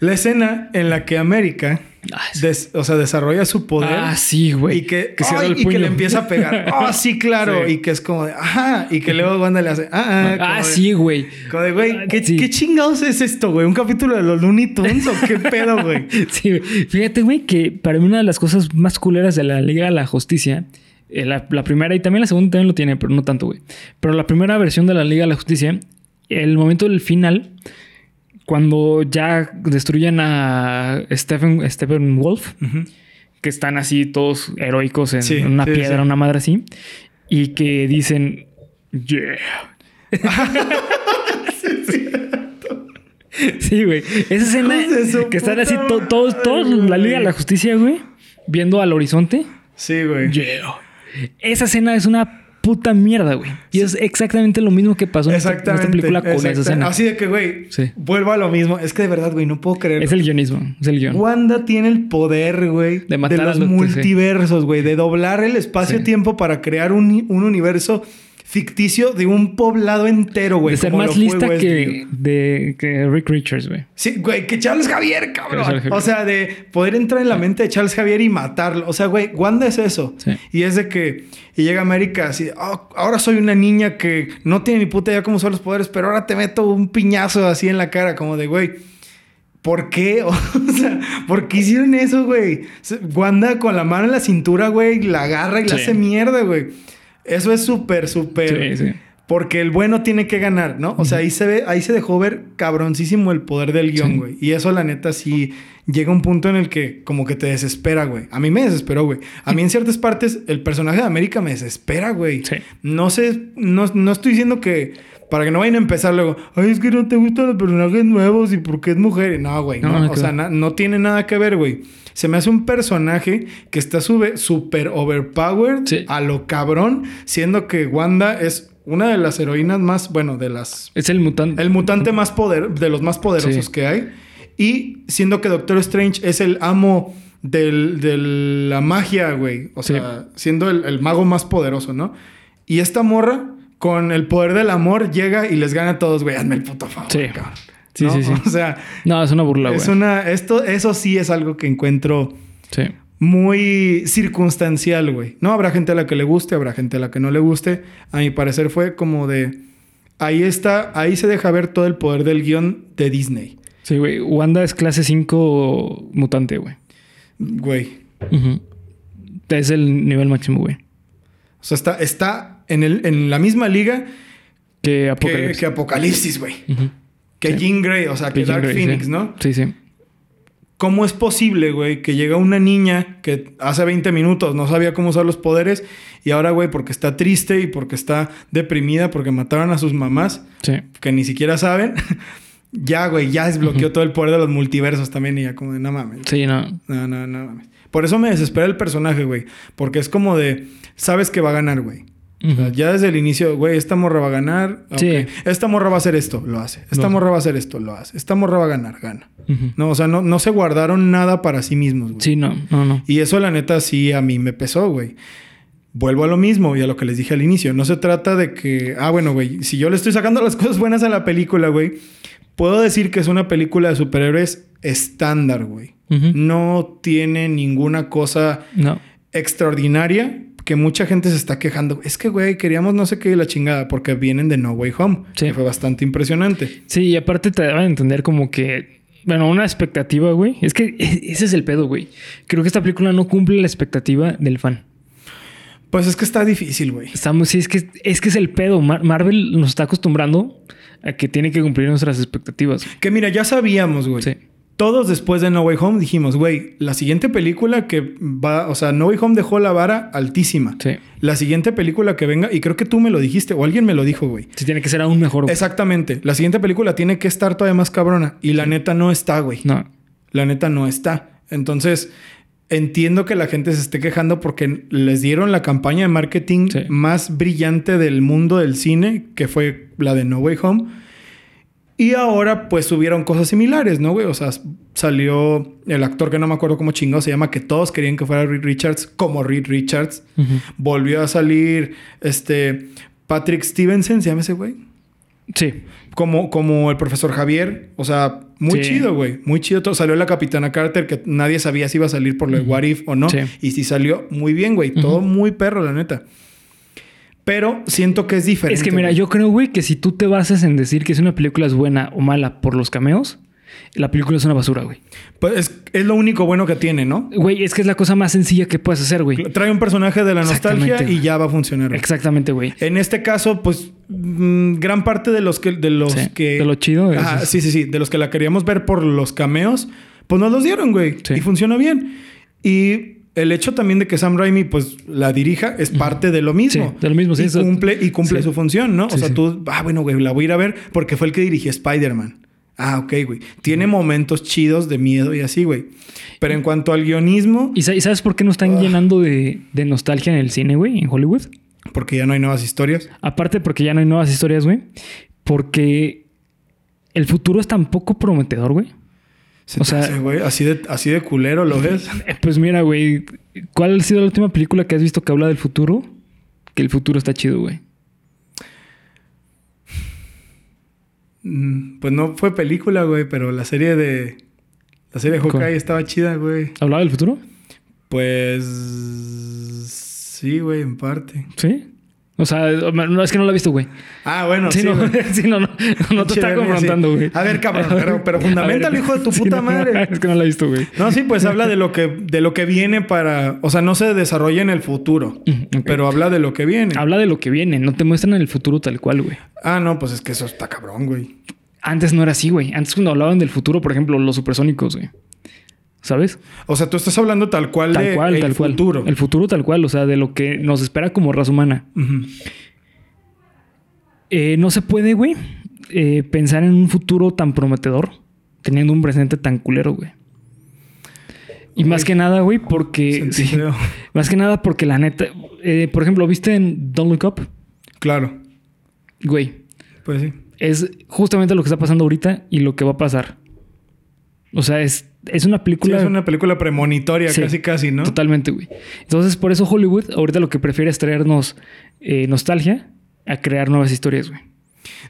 La escena en la que América... Ah, sí. des- o sea, desarrolla su poder... Ah, sí, güey. Y que, cierra ay, el y que le empieza a pegar. Oh, [LAUGHS] sí, claro. Sí. Y que es como de, ajá. Y que luego Wanda le hace, ah, ah. Ah, de- sí, güey. Como de, güey, ¿qué, Sí. ¿qué chingados es esto, güey? ¿Un capítulo de los Looney Tunes o qué [LAUGHS] pedo, güey? Sí, güey. Fíjate, güey, que para mí una de las cosas más culeras de la Liga de la Justicia, eh, la, la primera y también la segunda también lo tiene, pero no tanto, güey. Pero la primera versión de la Liga de la Justicia, el momento del final, cuando ya destruyen a Stephen, Stephen Wolf, que están así todos heroicos en Sí, una sí, piedra, sí. una madre así, y que dicen, yeah. [LAUGHS] Sí, güey. Esa escena que están así to- todos, todos, la Liga de la. Justicia, güey, viendo al horizonte. Sí, güey. Yeah. Esa escena es una puta mierda, güey. Y es exactamente lo mismo que pasó en esta, en esta película con esa escena. Así de que, güey, Sí. vuelvo a lo mismo. Es que de verdad, güey, no puedo creer. Es el guionismo, es el guion. Wanda tiene el poder, güey, De matar los a los- multiversos, güey, de doblar el espacio-tiempo para crear un, un universo ficticio de un poblado entero, güey. De ser más lista que, de, que Rick Richards, güey. Sí, güey, que Charles Javier, cabrón. Charles Javier. O sea, de poder entrar en la mente de Charles Javier y matarlo. O sea, güey, Wanda es eso. Sí. Y es de que y llega a América así, "Oh, ahora soy una niña que no tiene ni puta idea cómo son los poderes, pero ahora te meto un piñazo así en la cara, como de, güey. ¿Por qué? [LAUGHS] O sea, ¿por qué hicieron eso, güey? Wanda con la mano en la cintura, güey, la agarra y la Sí. hace mierda, güey. Eso es súper, súper. Sí, sí. Porque el bueno tiene que ganar, ¿no? O sea, ahí se ve, ahí se dejó ver cabroncísimo el poder del guion, Sí. güey. Y eso, la neta, sí llega un punto en el que como que te desespera, güey. A mí me desesperó, güey. A mí en ciertas partes el personaje de América me desespera, güey. Sí. No sé, no, no estoy diciendo que para que no vayan a empezar luego, ay, es que no te gustan los personajes nuevos y porque es mujer. No, güey, no. No, o sea, na- no tiene nada que ver, güey. Se me hace un personaje que está sube- súper overpowered Sí. a lo cabrón, siendo que Wanda es una de las heroínas más, bueno, de las... Es el mutante. El mutante más poder, de los más poderosos Sí. que hay. Y siendo que Doctor Strange es el amo del- de la magia, güey. O Sí. sea, siendo el, el mago más poderoso, ¿no? Y esta morra, con el poder del amor, llega y les gana a todos, güey. Hazme el puto favor, Sí. cabrón. Sí, ¿No? sí, sí. O sea, No, es una burla, güey. es una... Esto, eso sí es algo que encuentro Sí. muy circunstancial, güey. No habrá gente a la que le guste, habrá gente a la que no le guste. A mi parecer fue como de... Ahí está, ahí se deja ver todo el poder del guion de Disney. Sí, güey. Wanda es clase 5 mutante, güey. Güey. Ujú. Es el nivel máximo, güey. O sea, está, está en, el, en la misma liga Que Apocalipsis. que Apocalipsis, güey. Que Sí. Jean Grey, o sea, que, Dark Grey, Phoenix, sí. ¿no? Sí, sí. ¿Cómo es posible, güey, que llega una niña que hace 20 minutos no sabía cómo usar los poderes y ahora, güey, porque está triste y porque está deprimida porque mataron a sus mamás, Sí. que ni siquiera saben, [LAUGHS] ya, güey, ya desbloqueó todo el poder de los multiversos también y ya como de, no mames. Sí, no. No, no, no mames. Por eso me desespera el personaje, güey. Porque es como de, sabes que va a ganar, güey. O sea, Ujú. ya desde el inicio, güey, esta morra va a ganar. Sí. Esta morra va a hacer esto, lo hace. Esta morra va a hacer esto, lo hace. Esta morra va a ganar, gana. No, o sea, no, no se guardaron nada para sí mismos, güey. Sí, no, no, no. Y eso, la neta, sí a mí me pesó, güey. Vuelvo a lo mismo y a lo que les dije al inicio. No se trata de que, ah, bueno, güey, si yo le estoy sacando las cosas buenas a la película, güey, puedo decir que es una película de superhéroes estándar, güey. No tiene ninguna cosa No. extraordinaria que mucha gente se está quejando. Es que, güey, queríamos no sé qué la chingada porque vienen de No Way Home, Sí. que fue bastante impresionante. Sí, y aparte te daban a entender como que. Bueno, una expectativa, güey. Es que e- ese es el pedo, güey. Creo que esta película no cumple la expectativa del fan. Pues es que está difícil, güey. Estamos, sí, es que es que es el pedo. Mar- Marvel nos está acostumbrando a que tiene que cumplir nuestras expectativas. Que mira, ya sabíamos, güey. Sí. Todos después de No Way Home dijimos, güey, la siguiente película que va, o sea, No Way Home dejó la vara altísima. Sí. La siguiente película que venga, y creo que tú me lo dijiste, o alguien me lo dijo, güey. Sí, tiene que ser aún mejor. güey. Exactamente. La siguiente película tiene que estar todavía más cabrona. Y la neta no está, güey. No. La neta no está. Entonces, entiendo que la gente se esté quejando porque les dieron la campaña de marketing Sí. más brillante del mundo del cine, que fue la de No Way Home. Y ahora, pues, subieron cosas similares, ¿no, güey? O sea, salió el actor que no me acuerdo cómo chingado se llama, que todos querían que fuera Reed Richards, como Reed Richards. Volvió a salir, este, Patrick Stevenson, ¿se llama ese güey? Sí. Como, como el profesor Javier. O sea, muy Sí. chido, güey. Muy chido. todo. Salió la capitana Carter, que nadie sabía si iba a salir por lo de What If o no. Sí. Y sí salió muy bien, güey. Todo muy perro, la neta. Pero siento que es diferente. Es que mira, güey. yo creo, güey, que si tú te basas en decir que si una película es buena o mala por los cameos, la película es una basura, güey. Pues es, es lo único bueno que tiene, ¿no? Güey, es que es la cosa más sencilla que puedes hacer, güey. Trae un personaje de la nostalgia y ya va a funcionar. güey. Exactamente, güey. En este caso, pues mm, gran parte de los que de los Sí, que de lo chido Ajá, sí, sí, sí, de los que la queríamos ver por los cameos, pues nos los dieron, güey, Sí. y funciona bien. Y el hecho también de que Sam Raimi pues la dirija es parte de lo mismo. Sí, de lo mismo, sí, Y eso- cumple y cumple sí. su función, ¿no? Sí, o sea, tú, ah, bueno, güey, la voy a ir a ver porque fue el que dirigió Spider-Man. Ah, ok, güey. Tiene momentos chidos de miedo y así, güey. Pero en cuanto al guionismo, ¿Y sa- y sabes por qué nos están llenando de, de nostalgia en el cine, güey? En Hollywood. porque ya no hay nuevas historias. Aparte porque ya no hay nuevas historias, güey. Porque el futuro es tan poco prometedor, güey. O sea, así de, así de culero lo ves. [LAUGHS] Pues mira, güey, ¿cuál ha sido la última película que has visto que habla del futuro? Que el futuro está chido, güey. Mm, pues no fue película, güey, pero la serie de. La serie de Hawkeye estaba chida, güey. ¿Hablaba del futuro? Pues. Sí, güey, en parte. ¿Sí? O sea, no, es que no lo he visto, güey. Ah, bueno, sí, sí. no, [LAUGHS] sí, no, no, no te está confrontando, sí. güey. A ver, cabrón, [LAUGHS] pero, pero fundamenta A ver, hijo de tu sí, puta no, madre. [LAUGHS] Es que no lo he visto, güey. No, sí, pues habla de lo que, de lo que viene para. O sea, no se desarrolla en el futuro. Mm, ok. Pero habla de lo que viene. Habla de lo que viene, no te muestran el futuro tal cual, güey. Ah, no, pues es que eso está cabrón, güey. Antes no era así, güey. Antes cuando hablaban del futuro, por ejemplo, los supersónicos, güey. ¿Sabes? O sea, tú estás hablando tal cual Tal de cual, el tal cual. futuro. El futuro tal cual, o sea, de lo que nos espera como raza humana. Eh, no se puede, güey, eh, pensar en un futuro tan prometedor teniendo un presente tan culero, güey. Y más que nada, güey, porque... Sí, [LAUGHS] más que nada porque la neta... eh, por ejemplo, ¿viste en Don't Look Up? Claro. Güey, Pues sí. es justamente lo que está pasando ahorita y lo que va a pasar. O sea, es, es una Sí, película... es una película premonitoria, Sí, casi casi, ¿no? Totalmente, güey. Entonces, por eso Hollywood ahorita lo que prefiere es traernos eh, nostalgia a crear nuevas historias, güey.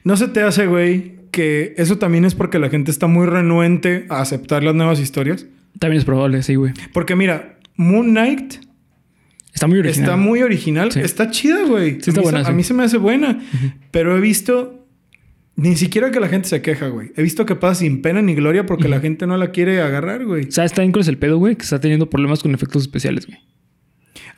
¿No se te hace, güey, que eso también es porque la gente está muy renuente a aceptar las nuevas historias? También es probable, sí, güey. Porque mira, Moon Knight Está muy original. está muy original. Sí. Está chida, güey. Sí, está a, mí buena, se, sí. a mí se me hace buena. Pero he visto... Ni siquiera que la gente se queja, güey. He visto que pasa sin pena ni gloria porque la gente no la quiere agarrar, güey. ¿Sabes también cuál es el pedo, güey? Que está teniendo problemas con efectos especiales, güey.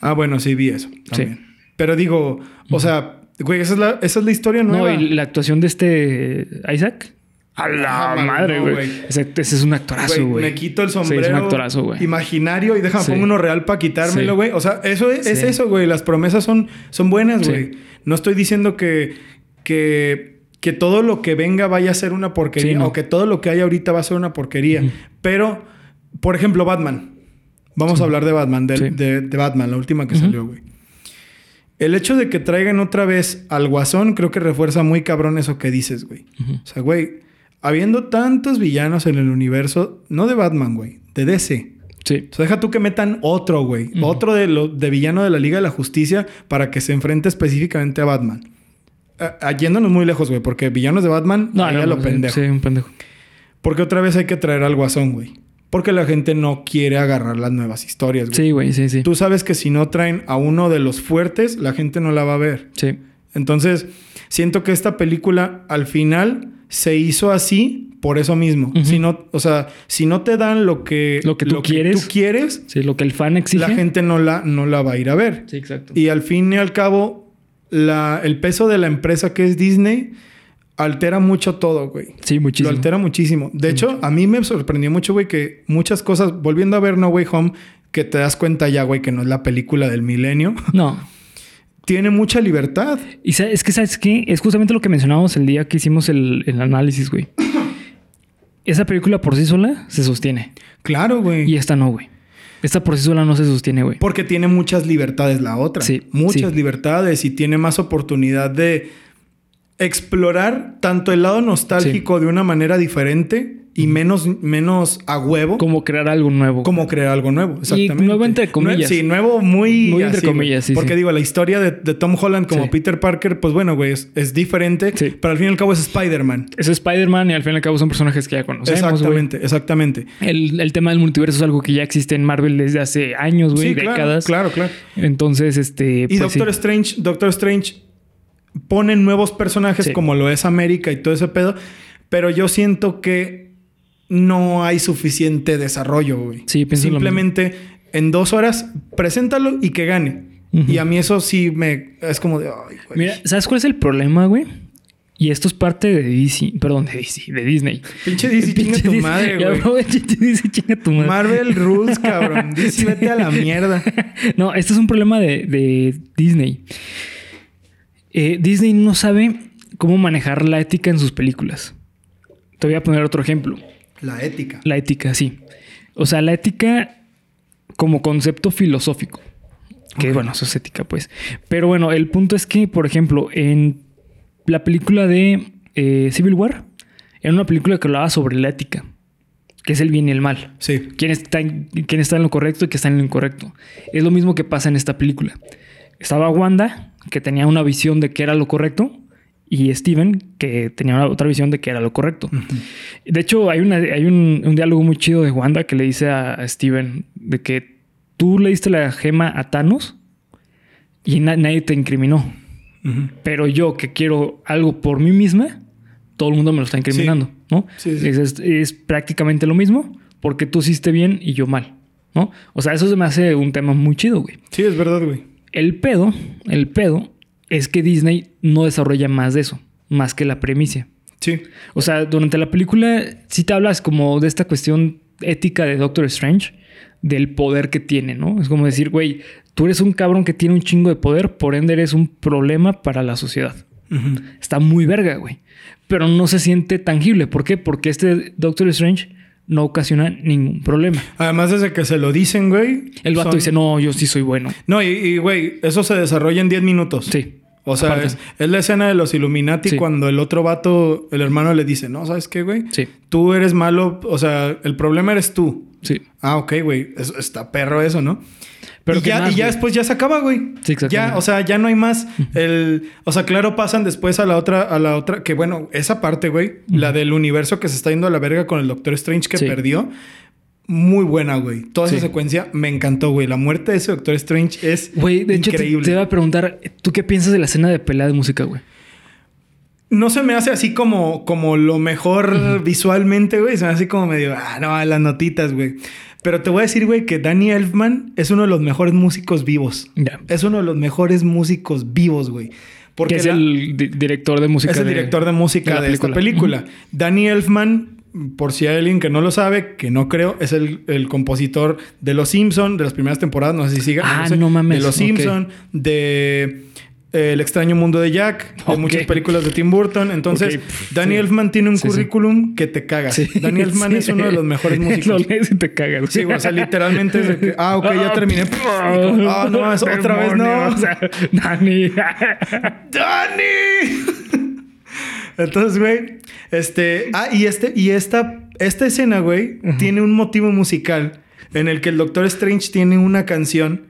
Ah, bueno, sí, vi eso. También. Pero digo, o sea, güey, esa es la, esa es la historia No, nueva. y la actuación de este Isaac. A la Ah, madre, no, güey. güey. Ese, ese es un actorazo, Güey, me quito el Sí, sombrero es un actorazo, güey. imaginario y déjame Sí. pongo uno real para quitármelo, Sí. güey. O sea, eso es, es Sí. eso, güey. Las promesas son, son buenas, Sí. güey. No estoy diciendo que, que, que todo lo que venga vaya a ser una porquería Sí, no. o que todo lo que hay ahorita va a ser una porquería. Pero, por ejemplo, Batman. Vamos a hablar de Batman, de, Sí. de- de Batman, la última que salió, güey. El hecho de que traigan otra vez al Guasón creo que refuerza muy cabrón eso que dices, güey. O sea, güey, habiendo tantos villanos en el universo, no de Batman, güey, de DC. Sí. O sea, deja tú que metan otro, güey. Otro de, lo, de villano de la Liga de la Justicia para que se enfrente específicamente a Batman. Yéndonos muy lejos, güey, porque villanos de Batman, No, no, lo pendejo. Sí, un pendejo. Porque otra vez hay que traer al Guasón, güey. Porque la gente no quiere agarrar las nuevas historias, güey. Sí, güey, sí, sí. Tú sabes que si no traen a uno de los fuertes, la gente no la va a ver. Sí. Entonces, siento que esta película al final se hizo así por eso mismo. Si no, o sea, si no te dan lo que, Lo que tú quieres. tú quieres, Sí, lo que el fan exige. la gente no la, no la va a ir a ver. Sí, exacto. Y al fin y al cabo, la, el peso de la empresa que es Disney altera mucho todo, güey. Sí, muchísimo. Lo altera muchísimo. De hecho, a mí me sorprendió mucho, güey, que muchas cosas, volviendo a ver No Way Home, que te das cuenta ya, güey, que no es la película del milenio, No. [LAUGHS] tiene mucha libertad. Y es que, ¿sabes qué? Es justamente lo que mencionábamos el día que hicimos el, el análisis, güey. Esa película por sí sola se sostiene. Claro, güey. Y esta no, güey. Esta por sí sola no se sostiene, güey. Porque tiene muchas libertades la otra. Sí, Muchas sí. libertades y tiene más oportunidad de explorar tanto el lado nostálgico de una manera diferente y menos, menos a huevo como, Como crear algo nuevo. crear algo nuevo. Exactamente. nuevo entre comillas. sí, nuevo muy... Muy entre así, comillas, sí, Porque sí. digo, la historia de, de Tom Holland como Sí. Peter Parker, pues bueno, güey, es, es diferente. Sí. Pero al fin y al cabo es Spider-Man. Es Spider-Man y al fin y al cabo son personajes que ya conocemos, güey. Exactamente, exactamente. El, el tema del multiverso es algo que ya existe en Marvel desde hace años, güey, Sí, claro, décadas. claro, claro. Entonces, este. Y pues, Doctor. Strange, Doctor Strange pone nuevos personajes como lo es América y todo ese pedo, pero yo siento que no hay suficiente desarrollo, güey. Sí, Simplemente en dos horas, preséntalo y que gane. Y a mí eso sí me... Es como de... Ay, güey. Mira, ¿sabes cuál es el problema, güey? Y esto es parte de DC, perdón, de DC, de Disney. Pinche DC, chinga Pinche tu Disney. madre, güey. DC, chinga tu madre. Marvel Rules, cabrón. [LAUGHS] DC, vete a la mierda. [LAUGHS] No, este es un problema de, de Disney. Eh, Disney no sabe cómo manejar la ética en sus películas. Te voy a poner otro ejemplo. La ética. La ética, sí. O sea, la ética como concepto filosófico. Que bueno, eso es ética, pues. Pero bueno, el punto es que, por ejemplo, en la película de eh, Civil War, era una película que hablaba sobre la ética, que es el bien y el mal. Sí. quién está, en- quién está en lo correcto y quién está en lo incorrecto. Es lo mismo que pasa en esta película. Estaba Wanda, que tenía una visión de qué era lo correcto, y Steven, que tenía otra visión de que era lo correcto. De hecho, hay, una, hay un, un, diálogo muy chido de Wanda que le dice a Steven de que tú le diste la gema a Thanos y nadie te incriminó. Pero yo que quiero algo por mí misma, todo el mundo me lo está incriminando, ¿no? Es, es, prácticamente lo mismo porque tú hiciste bien y yo mal, ¿no? O sea, eso se me hace un tema muy chido, güey. Sí, es verdad, güey. El pedo, el pedo es que Disney no desarrolla más de eso, más que la premisa. Sí. O sea, durante la película sí te hablas como de esta cuestión ética de Doctor Strange, del poder que tiene, ¿no? Es como decir, güey, tú eres un cabrón que tiene un chingo de poder, por ende eres un problema para la sociedad. Está muy verga, güey. Pero no se siente tangible. ¿Por qué? Porque este Doctor Strange no ocasiona ningún problema. Además, desde que se lo dicen, güey. El vato dice, no, yo sí soy bueno. No, y, güey, eso se desarrolla en 10 minutos. Sí. O sea, es, la escena de los Illuminati cuando el otro vato, el hermano le dice, no, ¿sabes qué, güey? Sí. Tú eres malo, o sea, el problema eres tú. Sí. Ah, ok, güey. Está perro eso, ¿no? Pero y, ya, y ya después ya se acaba, güey. Sí, exacto. Ya, o sea, ya no hay más. El, o sea, claro, pasan después a la otra, a la otra, que bueno, esa parte, güey, la del universo que se está yendo a la verga con el Doctor Strange que perdió. Muy buena, güey. Toda esa secuencia me encantó, güey. La muerte de ese Doctor Strange es güey, de increíble. Hecho, te, iba a preguntar, ¿tú qué piensas de la escena de pelea de música, güey? No se me hace así como, como lo mejor visualmente, güey. Se me hace así como medio, ah, no, las notitas, güey. Pero te voy a decir, güey, que Danny Elfman es uno de los mejores músicos vivos. Es uno de los mejores músicos vivos, güey. Porque es el director de música. Es el director de música de, esta película. Danny Elfman, por si hay alguien que no lo sabe, que no creo, es el, compositor de Los Simpson, de las primeras temporadas, no sé si sigan. Ah, no, mames. De Los Simpson, de el extraño mundo de Jack, de muchas películas de Tim Burton. Entonces, Danny Elfman tiene un currículum que te cagas. Danny Elfman es uno de los mejores [LAUGHS] músicos. Lo lees y te cagas. Sí, o sea, literalmente es de que, ah, ok, ya terminé. [LAUGHS] Ah, no, es [LAUGHS] otra vez no. O sea, Danny. ¡Danny! Entonces, güey, este, ah, y este, y esta, esta escena, güey, tiene un motivo musical en el que el Doctor Strange tiene una canción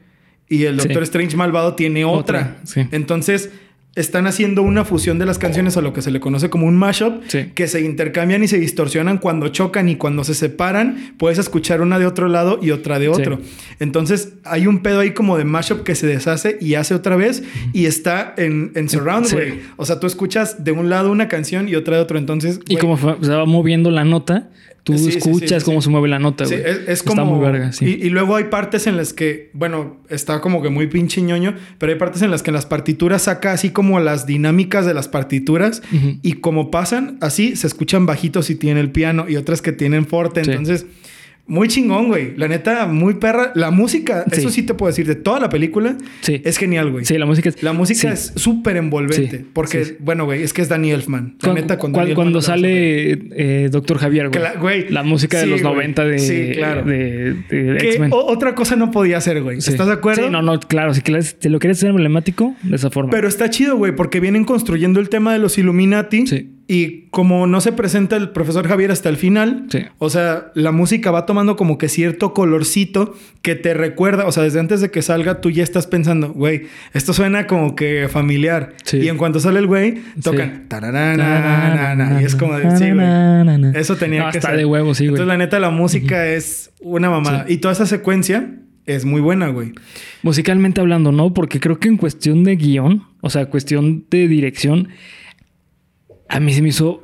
y el Doctor Strange malvado tiene otra. Entonces, están haciendo una fusión de las canciones a lo que se le conoce como un mashup, que se intercambian y se distorsionan cuando chocan y cuando se separan, puedes escuchar una de otro lado y otra de otro. Entonces, hay un pedo ahí como de mashup que se deshace y hace otra vez y está en, en surround, güey. O sea, tú escuchas de un lado una canción y otra de otro. Entonces, y como se va moviendo la nota, Tú escuchas cómo se mueve la nota, güey. Es, como... Está muy verga, sí. Y, luego hay partes en las que, bueno, está como que muy pinche ñoño, pero hay partes en las que en las partituras saca así como las dinámicas de las partituras y como pasan, así se escuchan bajitos y tiene el piano y otras que tienen forte. Entonces... Muy chingón, güey. La neta, muy perra. La música, eso sí te puedo decir, de toda la película, sí. es genial, güey. Sí, la música es... La música es súper envolvente. Porque, bueno, güey, es que es Danny Elfman. La neta, cuando, cuando sale eh, Doctor Javier, güey. La música de los 90 de, sí, claro. de, X-Men. Otra cosa no podía ser, güey. ¿Estás de acuerdo? Sí, no, no, claro. Si te lo quieres hacer emblemático, de esa forma. Pero está chido, güey, porque vienen construyendo el tema de los Illuminati. Sí y como no se presenta el profesor Javier hasta el final, o sea, la música va tomando como que cierto colorcito que te recuerda, o sea, desde antes de que salga tú ya estás pensando, güey, esto suena como que familiar. Y en cuanto sale el güey, tocan y es como de, sí, güey. Eso tenía que ser. de huevo, sí, güey. Entonces, la neta, la música es una mamada. Y toda esa secuencia es muy buena, güey. Musicalmente hablando, ¿no? Porque creo que en cuestión de guion, o sea, cuestión de dirección a mí se me hizo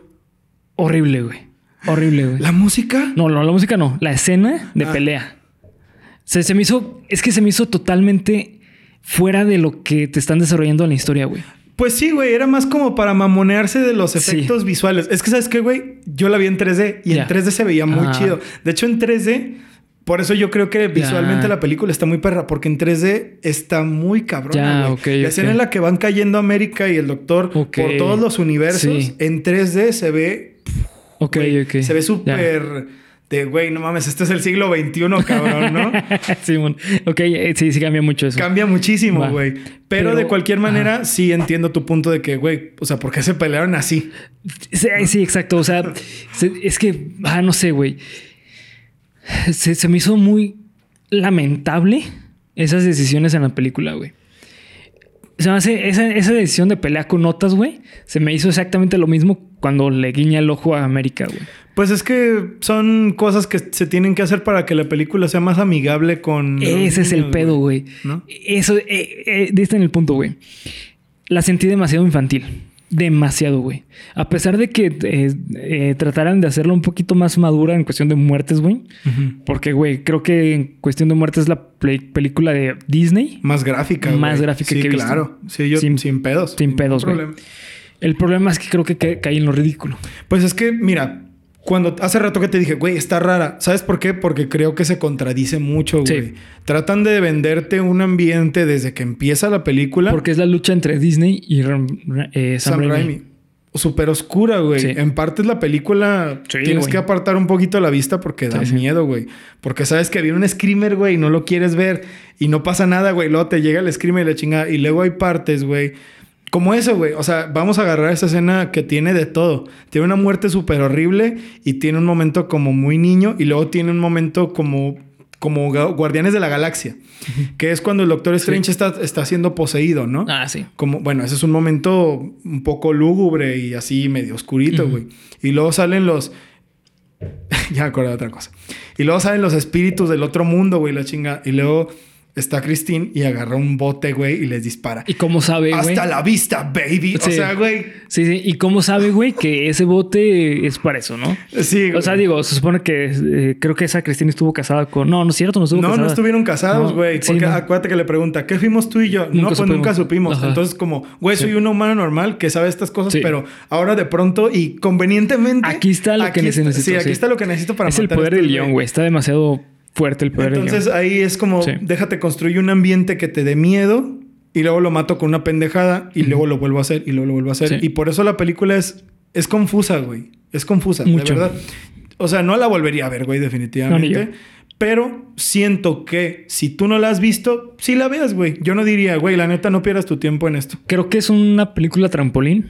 horrible, güey. Horrible, güey. ¿La música? No, no, la música no. La escena de ah. pelea. Se, se me hizo. Es que se me hizo totalmente fuera de lo que te están desarrollando en la historia, güey. Pues sí, güey, era más como para mamonearse de los efectos visuales. Es que, ¿sabes qué, güey? Yo la vi en 3D y en 3D se veía muy chido. De hecho, en 3D por eso yo creo que visualmente la película está muy perra, porque en 3D está muy cabrón. la escena en la que van cayendo América y el doctor por todos los universos, en 3D se ve. Ok, ok. Se ve súper. De, güey, no mames, este es el siglo XXI, cabrón, ¿no? [LAUGHS] sí, Ok, eh, sí, sí cambia mucho eso. Cambia muchísimo, güey. Pero, de cualquier manera, sí entiendo tu punto de que, güey, o sea, ¿por qué se pelearon así? Sí, sí exacto. O sea, es que, ah, no sé, güey se, me hizo muy lamentable esas decisiones en la película, güey. Se me hace esa, esa decisión de pelear con notas, güey. Se me hizo exactamente lo mismo cuando le guiña el ojo a América, güey. Pues es que son cosas que se tienen que hacer para que la película sea más amigable con. Ese es el pedo, güey. ¿No? Eso, eh, eh, diste en el punto, güey. La sentí demasiado infantil. Demasiado, güey. A pesar de que eh, eh, trataran de hacerla un poquito más madura en cuestión de muertes, güey. Porque, güey, creo que en cuestión de muertes es la película de Disney. Más gráfica. Más güey. gráfica sí, que he visto. claro. Sí, yo Sin- sin, pedos. sin pedos, güey. problema. El problema es que creo que ca- cae en lo ridículo. Pues es que, mira, cuando hace rato que te dije, güey, está rara. ¿Sabes por qué? Porque creo que se contradice mucho, Sí. güey. Tratan de venderte un ambiente desde que empieza la película. Porque es la lucha entre Disney y eh, Sam, Sam Raimi. Raimi. Súper oscura, güey. Sí. En parte es la película. Sí, tienes güey. que apartar un poquito la vista porque da sí. miedo, güey. Porque sabes que viene un screamer, güey, y no lo quieres ver. Y no pasa nada, güey. Luego te llega el screamer y la chingada. Y luego hay partes, güey. Como eso, güey. O sea, vamos a agarrar esa escena que tiene de todo. Tiene una muerte súper horrible y tiene un momento como muy niño. Y luego tiene un momento como, como Guardianes de la Galaxia. Que es cuando el Doctor Strange está, está siendo poseído, ¿no? Ah, sí. Como, bueno, ese es un momento un poco lúgubre y así medio oscurito, güey. Y luego salen los. [LAUGHS] ya me acordé de otra cosa. Y luego salen los espíritus del otro mundo, güey, la chinga. Y luego está Christine y agarra un bote, güey, y les dispara. ¿Y cómo sabe, güey? Hasta la vista, baby. O Sí. sea, güey. Sí, sí. ¿Y cómo sabe, güey, que ese bote es para eso, no? Sí, O sea, digo, se supone que eh, creo que esa Cristina estuvo casada con. No, no es cierto, no estuvo No, casada. no estuvieron casados, No, güey. sí, porque no. acuérdate que le pregunta, ¿qué fuimos tú y yo? no, pues supimos. nunca supimos. Ajá. Entonces, como, güey, soy un humano normal que sabe estas cosas, Sí. pero ahora de pronto y convenientemente. Aquí está lo que aquí necesito, Sí, aquí sí. está lo que necesito para Es el matar poder del guion, güey. Está demasiado fuerte el poder Entonces del guion. ahí es como, Sí. déjate construir un ambiente que te dé miedo y luego lo mato con una pendejada y luego lo vuelvo a hacer y luego lo vuelvo a hacer. Sí. Y por eso la película es, es confusa, güey. Es confusa, Mucho. de verdad. O sea, no la volvería a ver, güey, definitivamente. No, pero siento que si tú no la has visto, sí la veas, güey. Yo no diría, güey, la neta no pierdas tu tiempo en esto. Creo que es una película trampolín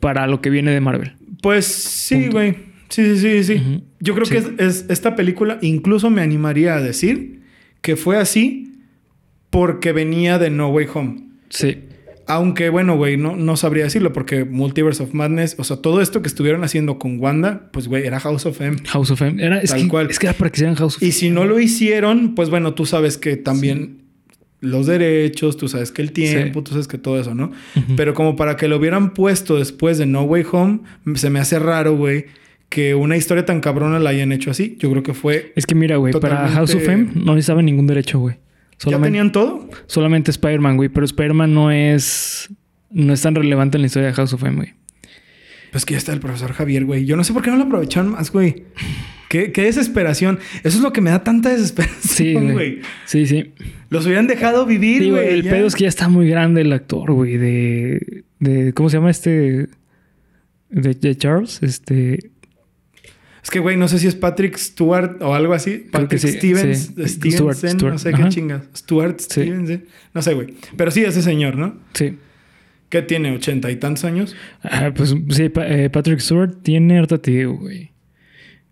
para lo que viene de Marvel. Pues sí, Punto. güey. Sí, sí, sí, sí. Ujú. Yo creo Sí. que es, es- esta película incluso me animaría a decir que fue así porque venía de No Way Home. Sí. Aunque, bueno, güey, no, no sabría decirlo porque Multiverse of Madness, o sea, todo esto que estuvieron haciendo con Wanda, pues, güey, era House of M. House of M. Era, es, Tal que, cual. es que era para que hicieran House of Y si no lo hicieron, pues bueno, tú sabes que también los derechos, tú sabes que el tiempo, Sí. tú sabes que todo eso, ¿no? Pero como para que lo hubieran puesto después de No Way Home, se me hace raro, güey, que una historia tan cabrona la hayan hecho así. Yo creo que fue... Es que mira, güey, para House of M no necesitaban ningún derecho, güey. ¿Ya tenían todo? solamente Spider-Man, güey. Pero Spider-Man no es. No es tan relevante en la historia de House of M, güey. Pues que ya está el profesor Javier, güey. Yo no sé por qué no lo aprovecharon más, güey. Qué, qué desesperación. Eso es lo que me da tanta Sí, desesperación, güey. güey. Sí, sí. Los hubieran dejado vivir, Sí, güey. el ya. pedo es que ya está muy grande el actor, güey. De, de. ¿Cómo se llama este? De, de Charles. Este. Es que, güey, no sé si es Patrick Stewart o algo así. Patrick sí, Stevens, sí. Stevenson, Stewart, Stewart. no sé Ajá. qué chingas. Stuart Sí. Stevenson. No sé, güey. Pero sí, ese señor, ¿no? Sí. Que tiene ochenta y tantos años. Ah, pues sí, Pa- eh, Patrick Stewart tiene harta te digo, güey.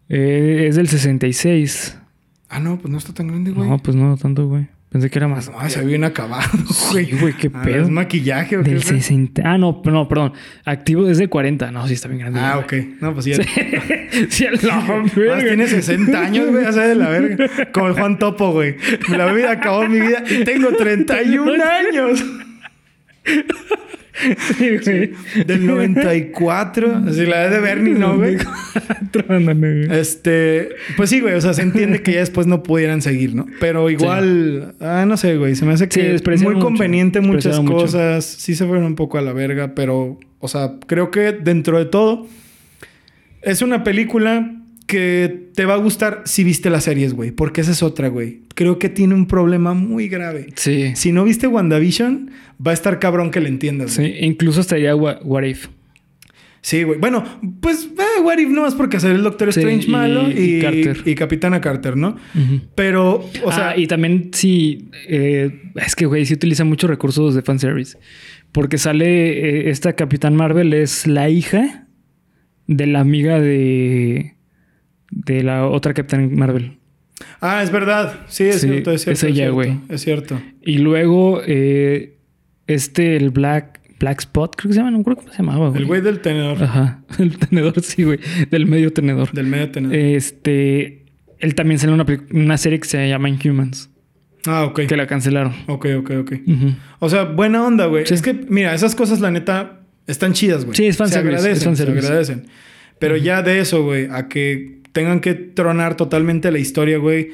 Eh, es del 66. Ah, no, pues no está tan grande, güey. No, pues no tanto, güey. Pensé que era más. No, se bien acabado, [LAUGHS] güey. Sí, güey, qué Ah, pedo. ¿Es maquillaje o qué? Del güey? 60. Ah, no, no, perdón. Activo desde 40. No, sí está bien grande. Ah, güey. ok. No, pues sí. sí, [LAUGHS] verga. tiene 60 años, güey, ya de la verga. Como el Juan Topo, güey. La vida acabó mi vida y tengo 31 [LAUGHS] años. Sí, güey. Del 94. Así la edad de Bernie, ¿no, güey? Este, pues sí, güey, o sea, se entiende que ya después no pudieran seguir, ¿no? Pero igual, ah, no sé, güey, se me hace Sí, que despreciaron muy mucho, conveniente muchas mucho. cosas, sí se fueron un poco a la verga, pero, o sea, creo que dentro de todo es una película que te va a gustar si viste las series, güey, porque esa es otra, güey. Creo que tiene un problema muy grave. Sí. Si no viste WandaVision, va a estar cabrón que le entiendas. güey. Sí, incluso estaría What, What If. Sí, güey. Bueno, pues, eh, What If no es porque hacer el Doctor Sí, Strange y- malo y, y Carter. y Capitana Carter, ¿no? Pero, o sea, ah, y también sí, eh, es que, güey, sí utiliza muchos recursos de fanservice. Porque sale eh, esta Capitán Marvel, es la hija de la amiga de, de la otra Capitán Marvel. ah, es verdad. Sí, es Sí, cierto, es cierto. es ella, güey. Es cierto. Y luego, eh, Este, el Black, Black Spot, creo que se llama, no creo cómo se llamaba, güey. El güey del tenedor. Ajá, [LAUGHS] el tenedor, sí, güey. Del medio tenedor. Del medio tenedor. Este, él también salió en una, una serie que se llama Inhumans, ah, ok. que la cancelaron. Ok, ok, ok. O sea, buena onda, güey. Sí. Es que, mira, esas cosas, la neta, están chidas, güey. Sí, es Se fanservice, agradecen, es fanservice. se agradecen. Pero ya de eso, güey, a que tengan que tronar totalmente la historia, güey,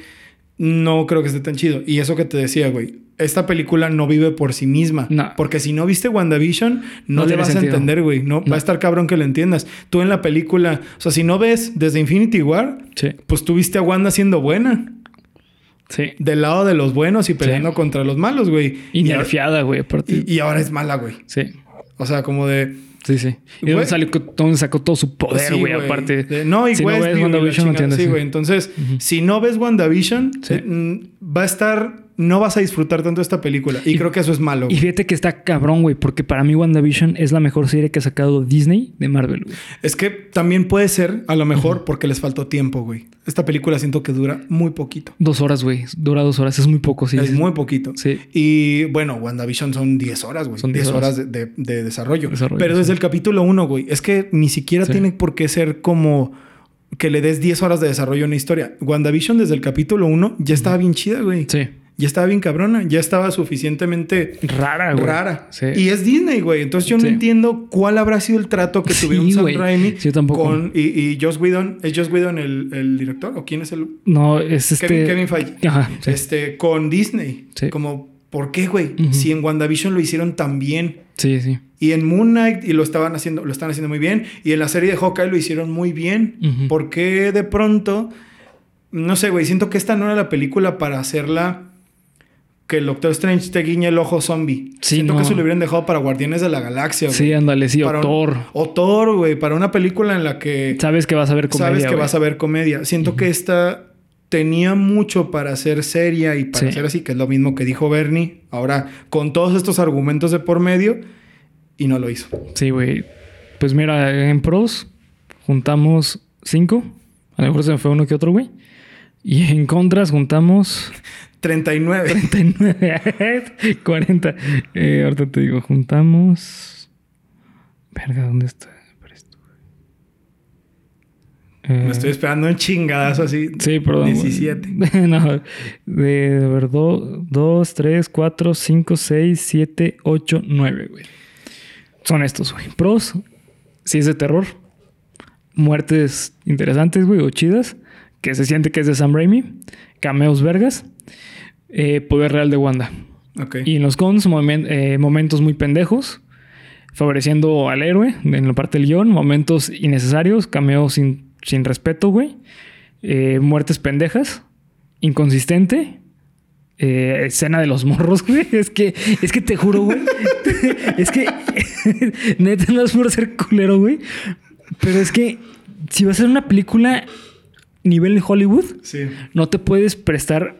no creo que esté tan chido. Y eso que te decía, güey, esta película no vive por sí misma. No. Porque si no viste WandaVision, no, No le vas sentido. a entender, güey. No, No. Va a estar cabrón que lo entiendas. Tú en la película, o sea, si no ves desde Infinity War, Sí, pues tú viste a Wanda siendo buena. sí. Del lado de los buenos y peleando contra los malos, güey. Y Y, nerfeada, güey, y ahora es mala, güey. Sí, O sea, como de. Sí, sí. Y Güey. salió, dónde sacó todo su poder, Sí, güey, aparte. De- no, y si no ves WandaVision, no entiendes. Sí, sí. güey. Entonces, si no ves WandaVision, Sí. eh, mm, va a estar. No vas a disfrutar tanto esta película. Y, Y- creo que eso es malo. Y fíjate que está cabrón, güey, porque para mí WandaVision es la mejor serie que ha sacado Disney de Marvel, güey. Es que también puede ser, a lo mejor, porque les faltó tiempo, güey. Esta película siento que dura muy poquito. Dos horas, güey. Dura dos horas. Es muy poco, sí. es muy poquito. Sí. Y bueno, WandaVision son 10 horas, güey. Son 10 10 horas de, de- de desarrollo. Desarrollo, Pero sí. desde el capítulo 1, güey. Es que ni siquiera Sí. tiene por qué ser como que le des 10 horas de desarrollo a una historia. WandaVision desde el capítulo 1 ya estaba bien chida, güey. Sí. Ya estaba bien cabrona. Ya estaba suficientemente Rara, güey. rara. Sí. Y es Disney, güey. Entonces yo no Sí. entiendo cuál habrá sido el trato que Sí, tuvieron Sam güey. Raimi Sí, yo tampoco. con... Y, y Joss Whedon. ¿Es Joss Whedon el, el director? ¿O quién es el...? No, es este. Kevin, Kevin Feige. Ajá. Este, con Disney. Sí. Como, ¿por qué, güey? Si en WandaVision lo hicieron tan bien. Sí, sí. Y en Moon Knight y lo estaban haciendo, lo están haciendo muy bien. Y en la serie de Hawkeye lo hicieron muy bien. Ujú. ¿Por qué de pronto? No sé, güey. Siento que esta no era la película para hacerla. Que el Doctor Strange te guiñe el ojo zombie. Sí, Siento no. que eso lo hubieran dejado para Guardianes de la Galaxia, güey. Sí, ándale, sí. Para O un- Thor. O Thor, güey. Para una película en la que Sabes que vas a ver comedia, sabes que güey. vas a ver comedia. Siento que esta tenía mucho para ser seria y para Sí. ser así, que es lo mismo que dijo Bernie. Ahora, con todos estos argumentos de por medio, y no lo hizo. Sí, güey. Pues mira, en pros juntamos cinco. A lo mejor se me fue uno que otro, güey. Y en contras juntamos 39. 39, 40. Eh, ahorita te digo, juntamos. Verga, ¿dónde está? Eh, Me estoy esperando un chingadazo así. Sí, perdón. güey. 17. [LAUGHS] no, de, de ver, 2, 3, 4, 5, 6, 7, 8, 9, güey. Son estos, güey. Pros, si es de terror. Muertes interesantes, güey, o chidas. Que se siente que es de Sam Raimi. Cameos vergas. Eh, poder real de Wanda. Ok. Y en los cons, momen- eh, momentos muy pendejos, favoreciendo al héroe en la parte del guion, momentos innecesarios, cameos sin, sin respeto, güey, Eh, muertes pendejas, inconsistente, eh, escena de los morros, [LAUGHS] güey. Es que, es que te juro, güey. [LAUGHS] es que, [LAUGHS] neta, no es por ser culero, güey. Pero es que si vas a hacer una película nivel Hollywood, Sí. no te puedes prestar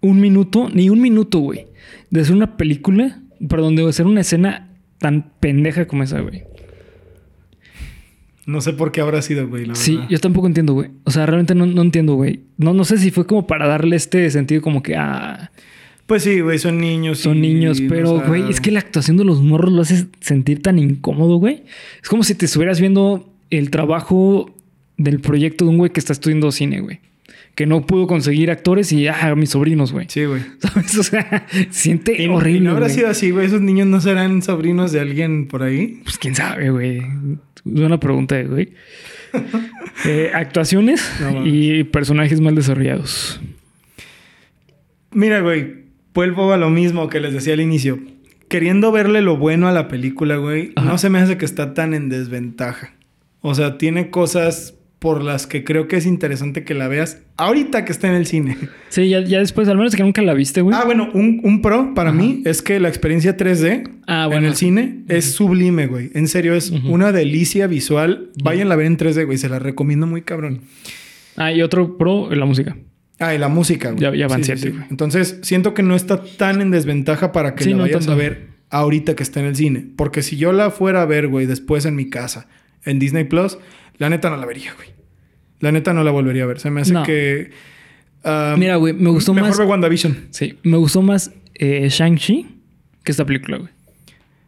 un minuto, ni un minuto, güey, de hacer una película, perdón, de hacer una escena tan pendeja como esa, güey. No sé por qué habrá sido, güey. la Sí, verdad. yo tampoco entiendo, güey. O sea, realmente no, no entiendo, güey. No, no sé si fue como para darle este sentido como que, ah, Pues sí, güey, son niños. son y- niños, pero, güey, es que la actuación de los morros lo hace sentir tan incómodo, güey. Es como si te estuvieras viendo el trabajo del proyecto de un güey que está estudiando cine, güey. Que no pudo conseguir actores y, ah, mis sobrinos, güey. Sí, güey. [LAUGHS] ¿Sabes? O sea, siente Y, horrible. y no habrá güey. sido así, güey. Esos niños no serán sobrinos de alguien por ahí. Pues quién sabe, güey. Es una pregunta, güey. [LAUGHS] Eh, actuaciones No y personajes mal desarrollados. Mira, güey, vuelvo a lo mismo que les decía al inicio. Queriendo verle lo bueno a la película, güey, Ajá. no se me hace que está tan en desventaja. O sea, tiene cosas por las que creo que es interesante que la veas ahorita que está en el cine. Sí, ya, ya después, al menos que nunca la viste, güey. Ah, bueno, un, un pro para mí es que la experiencia 3D Ah, en el cine es sublime, güey. En serio, es una delicia visual. Vayan a ver en 3D, güey. Se la recomiendo muy cabrón. Ah, y otro pro, la música. Ah, y la música, güey. Ya- ya van siete, güey. Entonces, siento que no está tan en desventaja para que Sí, la no vayas tanto. a ver ahorita que está en el cine. Porque si yo la fuera a ver, güey, después en mi casa, en Disney Plus, la neta no la vería, güey. La neta no la volvería a ver. Se me hace No. que. ah, Mira, güey, me gustó mejor más. ve WandaVision. Sí, me gustó más eh, Shang-Chi que esta película, güey.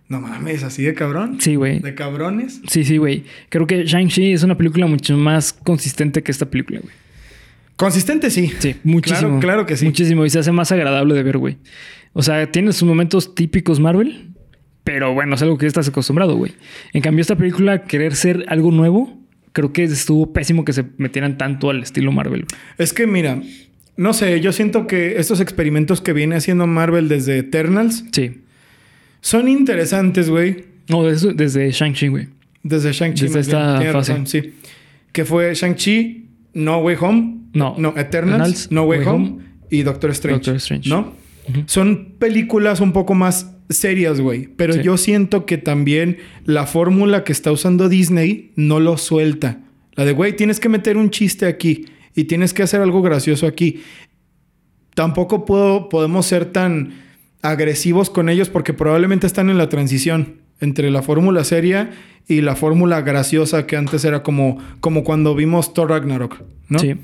No mames, así de cabrón. Sí, güey. De cabrones. Sí, sí, güey. Creo que Shang-Chi es una película mucho más consistente que esta película, güey. Consistente, sí. Sí, muchísimo. Claro, claro que sí. Muchísimo. Y se hace más agradable de ver, güey. O sea, tiene sus momentos típicos Marvel, pero bueno, es algo que ya estás acostumbrado, güey. En cambio, esta película, querer ser algo nuevo, creo que estuvo pésimo que se metieran tanto al estilo Marvel. Es que mira, no sé, yo siento que estos experimentos que viene haciendo Marvel desde Eternals Sí. son interesantes, güey. No, desde, desde Shang-Chi, güey. Desde Shang-Chi. Desde esta bien, fase. razón, sí. Que fue Shang-Chi, No Way Home. No. No, Eternals, Eternals, No Way, Way Home, Home y Doctor Strange. Doctor Strange. ¿No? Son películas un poco más serias, güey. Pero Sí. yo siento que también la fórmula que está usando Disney no lo suelta. La de, güey, tienes que meter un chiste aquí y tienes que hacer algo gracioso aquí. Tampoco puedo, podemos ser tan agresivos con ellos porque probablemente están en la transición entre la fórmula seria y la fórmula graciosa que antes era como, como cuando vimos Thor Ragnarok, ¿no? Sí.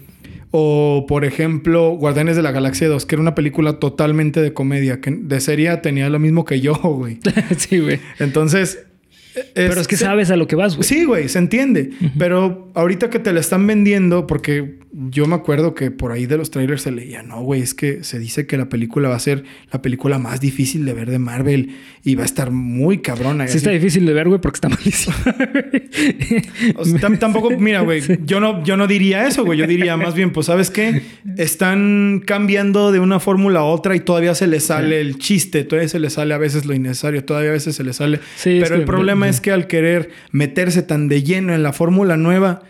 O, por ejemplo, Guardianes de la Galaxia 2, que era una película totalmente de comedia, que de serie tenía lo mismo que yo, güey. [LAUGHS] sí, güey. Entonces... Pero es que sabes a lo que vas, güey. Sí, güey, se entiende. Pero ahorita que te la están vendiendo, porque yo me acuerdo que por ahí de los trailers se leía, no, güey, es que se dice que la película va a ser la película más difícil de ver de Marvel y va a estar muy cabrona. Sí está difícil de ver, güey, porque está malísimo. O sea, tam- tampoco, mira, güey, yo no, yo no diría eso, güey. Yo diría más bien, pues, ¿sabes qué? Están cambiando de una fórmula a otra y todavía se les sale el chiste, todavía se les sale a veces lo innecesario, todavía a veces se les sale. Sí, Pero el que- problema es que al querer meterse tan de lleno en la fórmula nueva,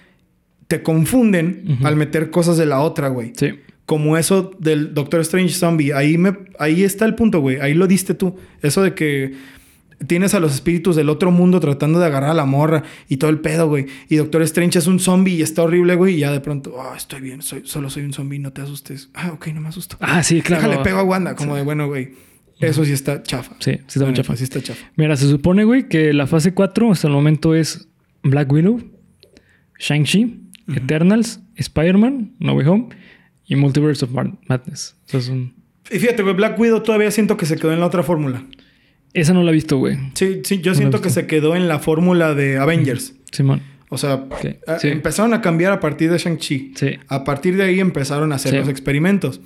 te confunden al meter cosas de la otra, güey. sí. Como eso del Doctor Strange Zombie. Ahí, me, ahí está el punto, güey. Ahí lo diste tú. Eso de que tienes a los espíritus del otro mundo tratando de agarrar a la morra y todo el pedo, güey. Y Doctor Strange es un zombie y está horrible, güey. Y ya de pronto, ah, estoy bien, soy, solo soy un zombie, no te asustes. Ah, ok, no me asusto. Ah, sí, claro. Déjale pego a Wanda, como de bueno, güey. Eso sí está chafa. Sí, sí está muy chafa. Sí está chafa. Mira, se supone, güey, que la fase 4 hasta el momento es Black Widow, Shang-Chi, Eternals, Spider-Man, No Way Home y Multiverse of Mad- Madness. O sea, es un- Y fíjate, güey, Black Widow todavía siento que se quedó en la otra fórmula. Esa no la he visto, güey. Sí, sí, yo siento que se quedó en la fórmula de Avengers. Simón. O sea, Sí, a- sí. empezaron a cambiar a partir de Shang-Chi. Sí. A partir de ahí empezaron a hacer los experimentos.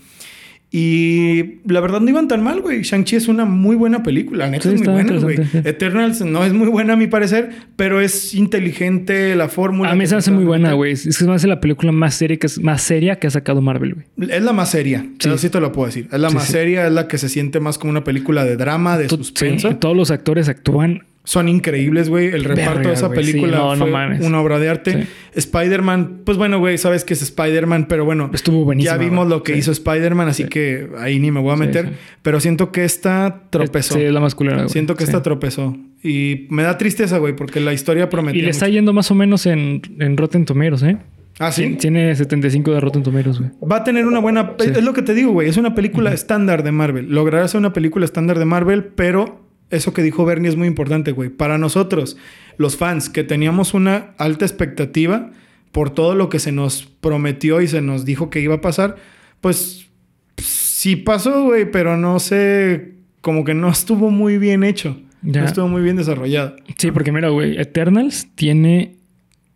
Y la verdad no iban tan mal, güey. Shang-Chi es una muy buena película. La neta Sí, es muy buena, güey. sí. Eternals no es muy buena a mi parecer, pero es inteligente la fórmula. A mí se me hace muy buena, güey. Es que me hace la película más seria que, más seria que ha sacado Marvel, güey. Es la más seria. Sí. Sí. sí te lo puedo decir. Es la más seria, es la que se siente más como una película de drama, de To- suspenso. todos los actores actúan. Son increíbles, güey. El reparto Verga, de esa güey. Sí, película no, no fue una obra de arte. Sí. Spider-Man, pues bueno, güey, sabes que es Spider-Man, pero bueno. Estuvo buenísima, Ya vimos lo que Sí. hizo Spider-Man, así Sí. que ahí ni me voy a meter. Pero siento que esta tropezó. Sí, es la güey. siento que esta tropezó. Y me da tristeza, güey, porque la historia prometía. Y le está mucho. yendo más o menos en, en Rotten Tomatoes, ¿eh? Ah, sí. Tiene 75 de Rotten Tomatoes, güey. Va a tener una buena. Es lo que te digo, güey. Es una película estándar de Marvel. Logrará ser una película estándar de Marvel, pero eso que dijo Bernie es muy importante, güey. Para nosotros, los fans, que teníamos una alta expectativa por todo lo que se nos prometió y se nos dijo que iba a pasar, pues sí pasó, güey, pero no sé. Como que no estuvo muy bien hecho. Ya. No estuvo muy bien desarrollado. Sí, porque mira, güey, Eternals tiene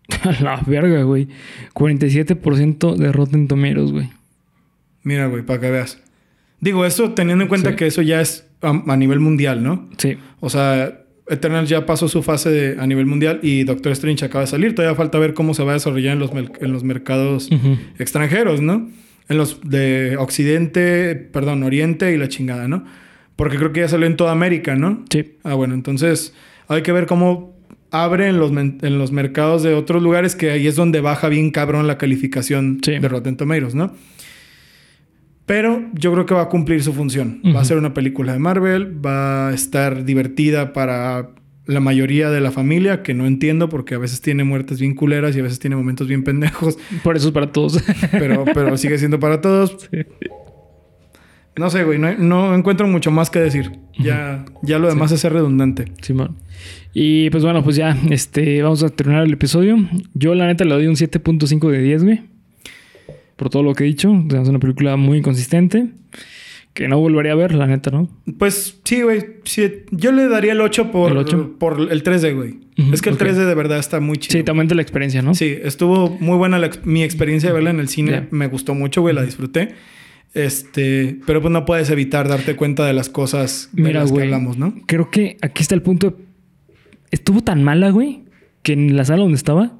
[LAUGHS] a la verga, güey. 47% de Rotten Tomatoes, güey. Mira, güey, para que veas. Digo, eso teniendo en cuenta Sí. que eso ya es a, a nivel mundial, ¿no? Sí. O sea, Eternal ya pasó su fase de- a nivel mundial y Doctor Strange acaba de salir. Todavía falta ver cómo se va a desarrollar en los, en los mercados extranjeros, ¿no? En los de Occidente, perdón, Oriente y la chingada, ¿no? Porque creo que ya salió en toda América, ¿no? Sí. Ah, bueno, entonces hay que ver cómo abre en los, en los mercados de otros lugares, que ahí es donde baja bien cabrón la calificación Sí. de Rotten Tomatoes, ¿no? Pero yo creo que va a cumplir su función. Va a ser una película de Marvel, va a estar divertida para la mayoría de la familia, que no entiendo porque a veces tiene muertes bien culeras y a veces tiene momentos bien pendejos, Por eso es para todos. [LAUGHS] pero, pero sigue siendo para todos. No sé, güey, no, no encuentro mucho más que decir. Ya, ya lo demás es ser redundante. Simón. Y pues bueno, pues ya, este, vamos a terminar el episodio. Yo la neta le doy un 7.5 de 10, güey. Por todo lo que he dicho. O sea, es una película muy consistente. que no volvería a ver, la neta, ¿no? Pues sí, güey. Sí, yo le daría el 8 por ¿El ocho? por el 3D, güey. Es que el ok. 3D de verdad está muy chido. Sí, te aumenta la experiencia, ¿no? Sí, estuvo muy buena la mi experiencia de verla en el cine. Me gustó mucho, güey, la disfruté. Este, pero pues no puedes evitar darte cuenta de las cosas de Mira, las que güey. hablamos, ¿no? Creo que aquí está el punto. de- Estuvo tan mala, güey, que en la sala donde estaba,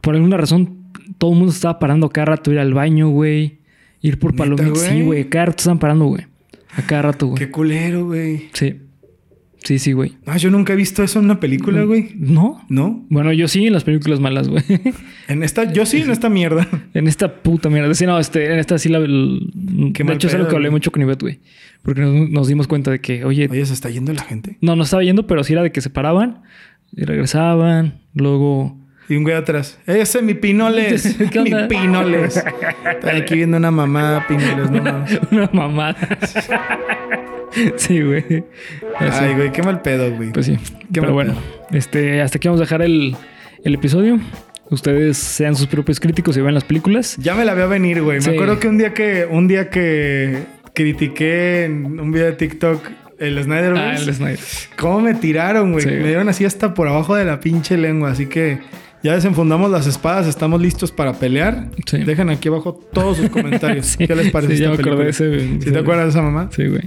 por alguna razón, todo el mundo estaba parando a cada rato, ir al baño, güey. Ir por ¿Neta, palomitas. Sí, güey? Cada rato estaban parando, güey. A cada rato, güey. Qué culero, güey. Sí. Sí, sí, güey. No, yo nunca he visto eso en una película, güey. ¿No? ¿No? Bueno, yo sí en las películas malas, güey. [LAUGHS] En esta, yo sí en esta mierda. [LAUGHS] en esta puta mierda. Sí, no, este, en esta sí la... el- Qué de hecho, es algo que hablé güey. mucho con Ivette, güey. Porque nos, nos dimos cuenta de que, oye, Oye, se está yendo la gente. no, no estaba yendo, pero sí era de que se paraban y regresaban. Luego... Y un güey atrás. Ese mi pinoles. [LAUGHS] ¿Qué mi pinoles. [LAUGHS] Estoy aquí viendo una mamá pinoles, no mames. [LAUGHS] Una mamada. sí, güey. Así. Ay, güey, qué mal pedo, güey. Pues sí. Qué Pero bueno, pedo. este, hasta aquí vamos a dejar el, el episodio. Ustedes sean sus propios críticos y vean las películas. Ya me la veo venir, güey. Me Sí. acuerdo que un día que un día que critiqué en un video de TikTok el Snyder Ah, el Snyder. ¿Cómo me tiraron, güey? Sí. Me dieron así hasta por abajo de la pinche lengua. Así que ya desenfundamos las espadas, estamos listos para pelear. Sí. Dejen aquí abajo todos sus [LAUGHS] comentarios. Sí. ¿Qué les parece Sí, ya me acordé ese. ¿Sí te acuerdas de esa mamá? Sí, güey.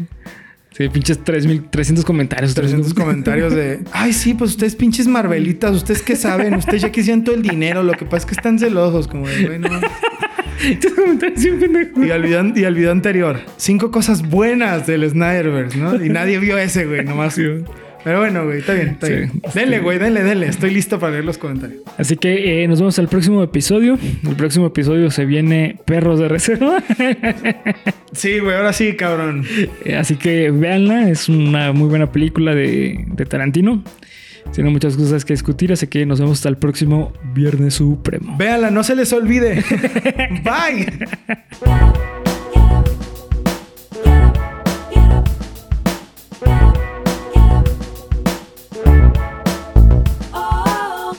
Sí, pinches 3.300 comentarios. 300 comentarios de, [LAUGHS] ay, sí, pues ustedes pinches Marvelitas, ustedes qué saben, ustedes ya quisieron todo el dinero, lo que pasa es que están celosos, como de, bueno. [LAUGHS] Y al, video, y al video anterior, cinco cosas buenas del Snyderverse, ¿no? Y nadie vio ese, güey, nomás. Pero bueno, güey, está bien, está Sí, bien. Denle, güey, denle, denle. Estoy listo para leer los comentarios. Así que eh, nos vemos al próximo episodio. El próximo episodio se viene Perros de Reserva. [LAUGHS] Sí, güey, ahora sí, cabrón. Eh, Así que véanla, es una muy buena película de, de Tarantino. Tiene muchas cosas que discutir, así que nos vemos hasta el próximo Viernes Supremo. Véanla, no se les olvide. [LAUGHS] Bye.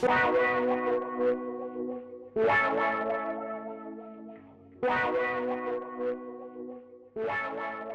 La la la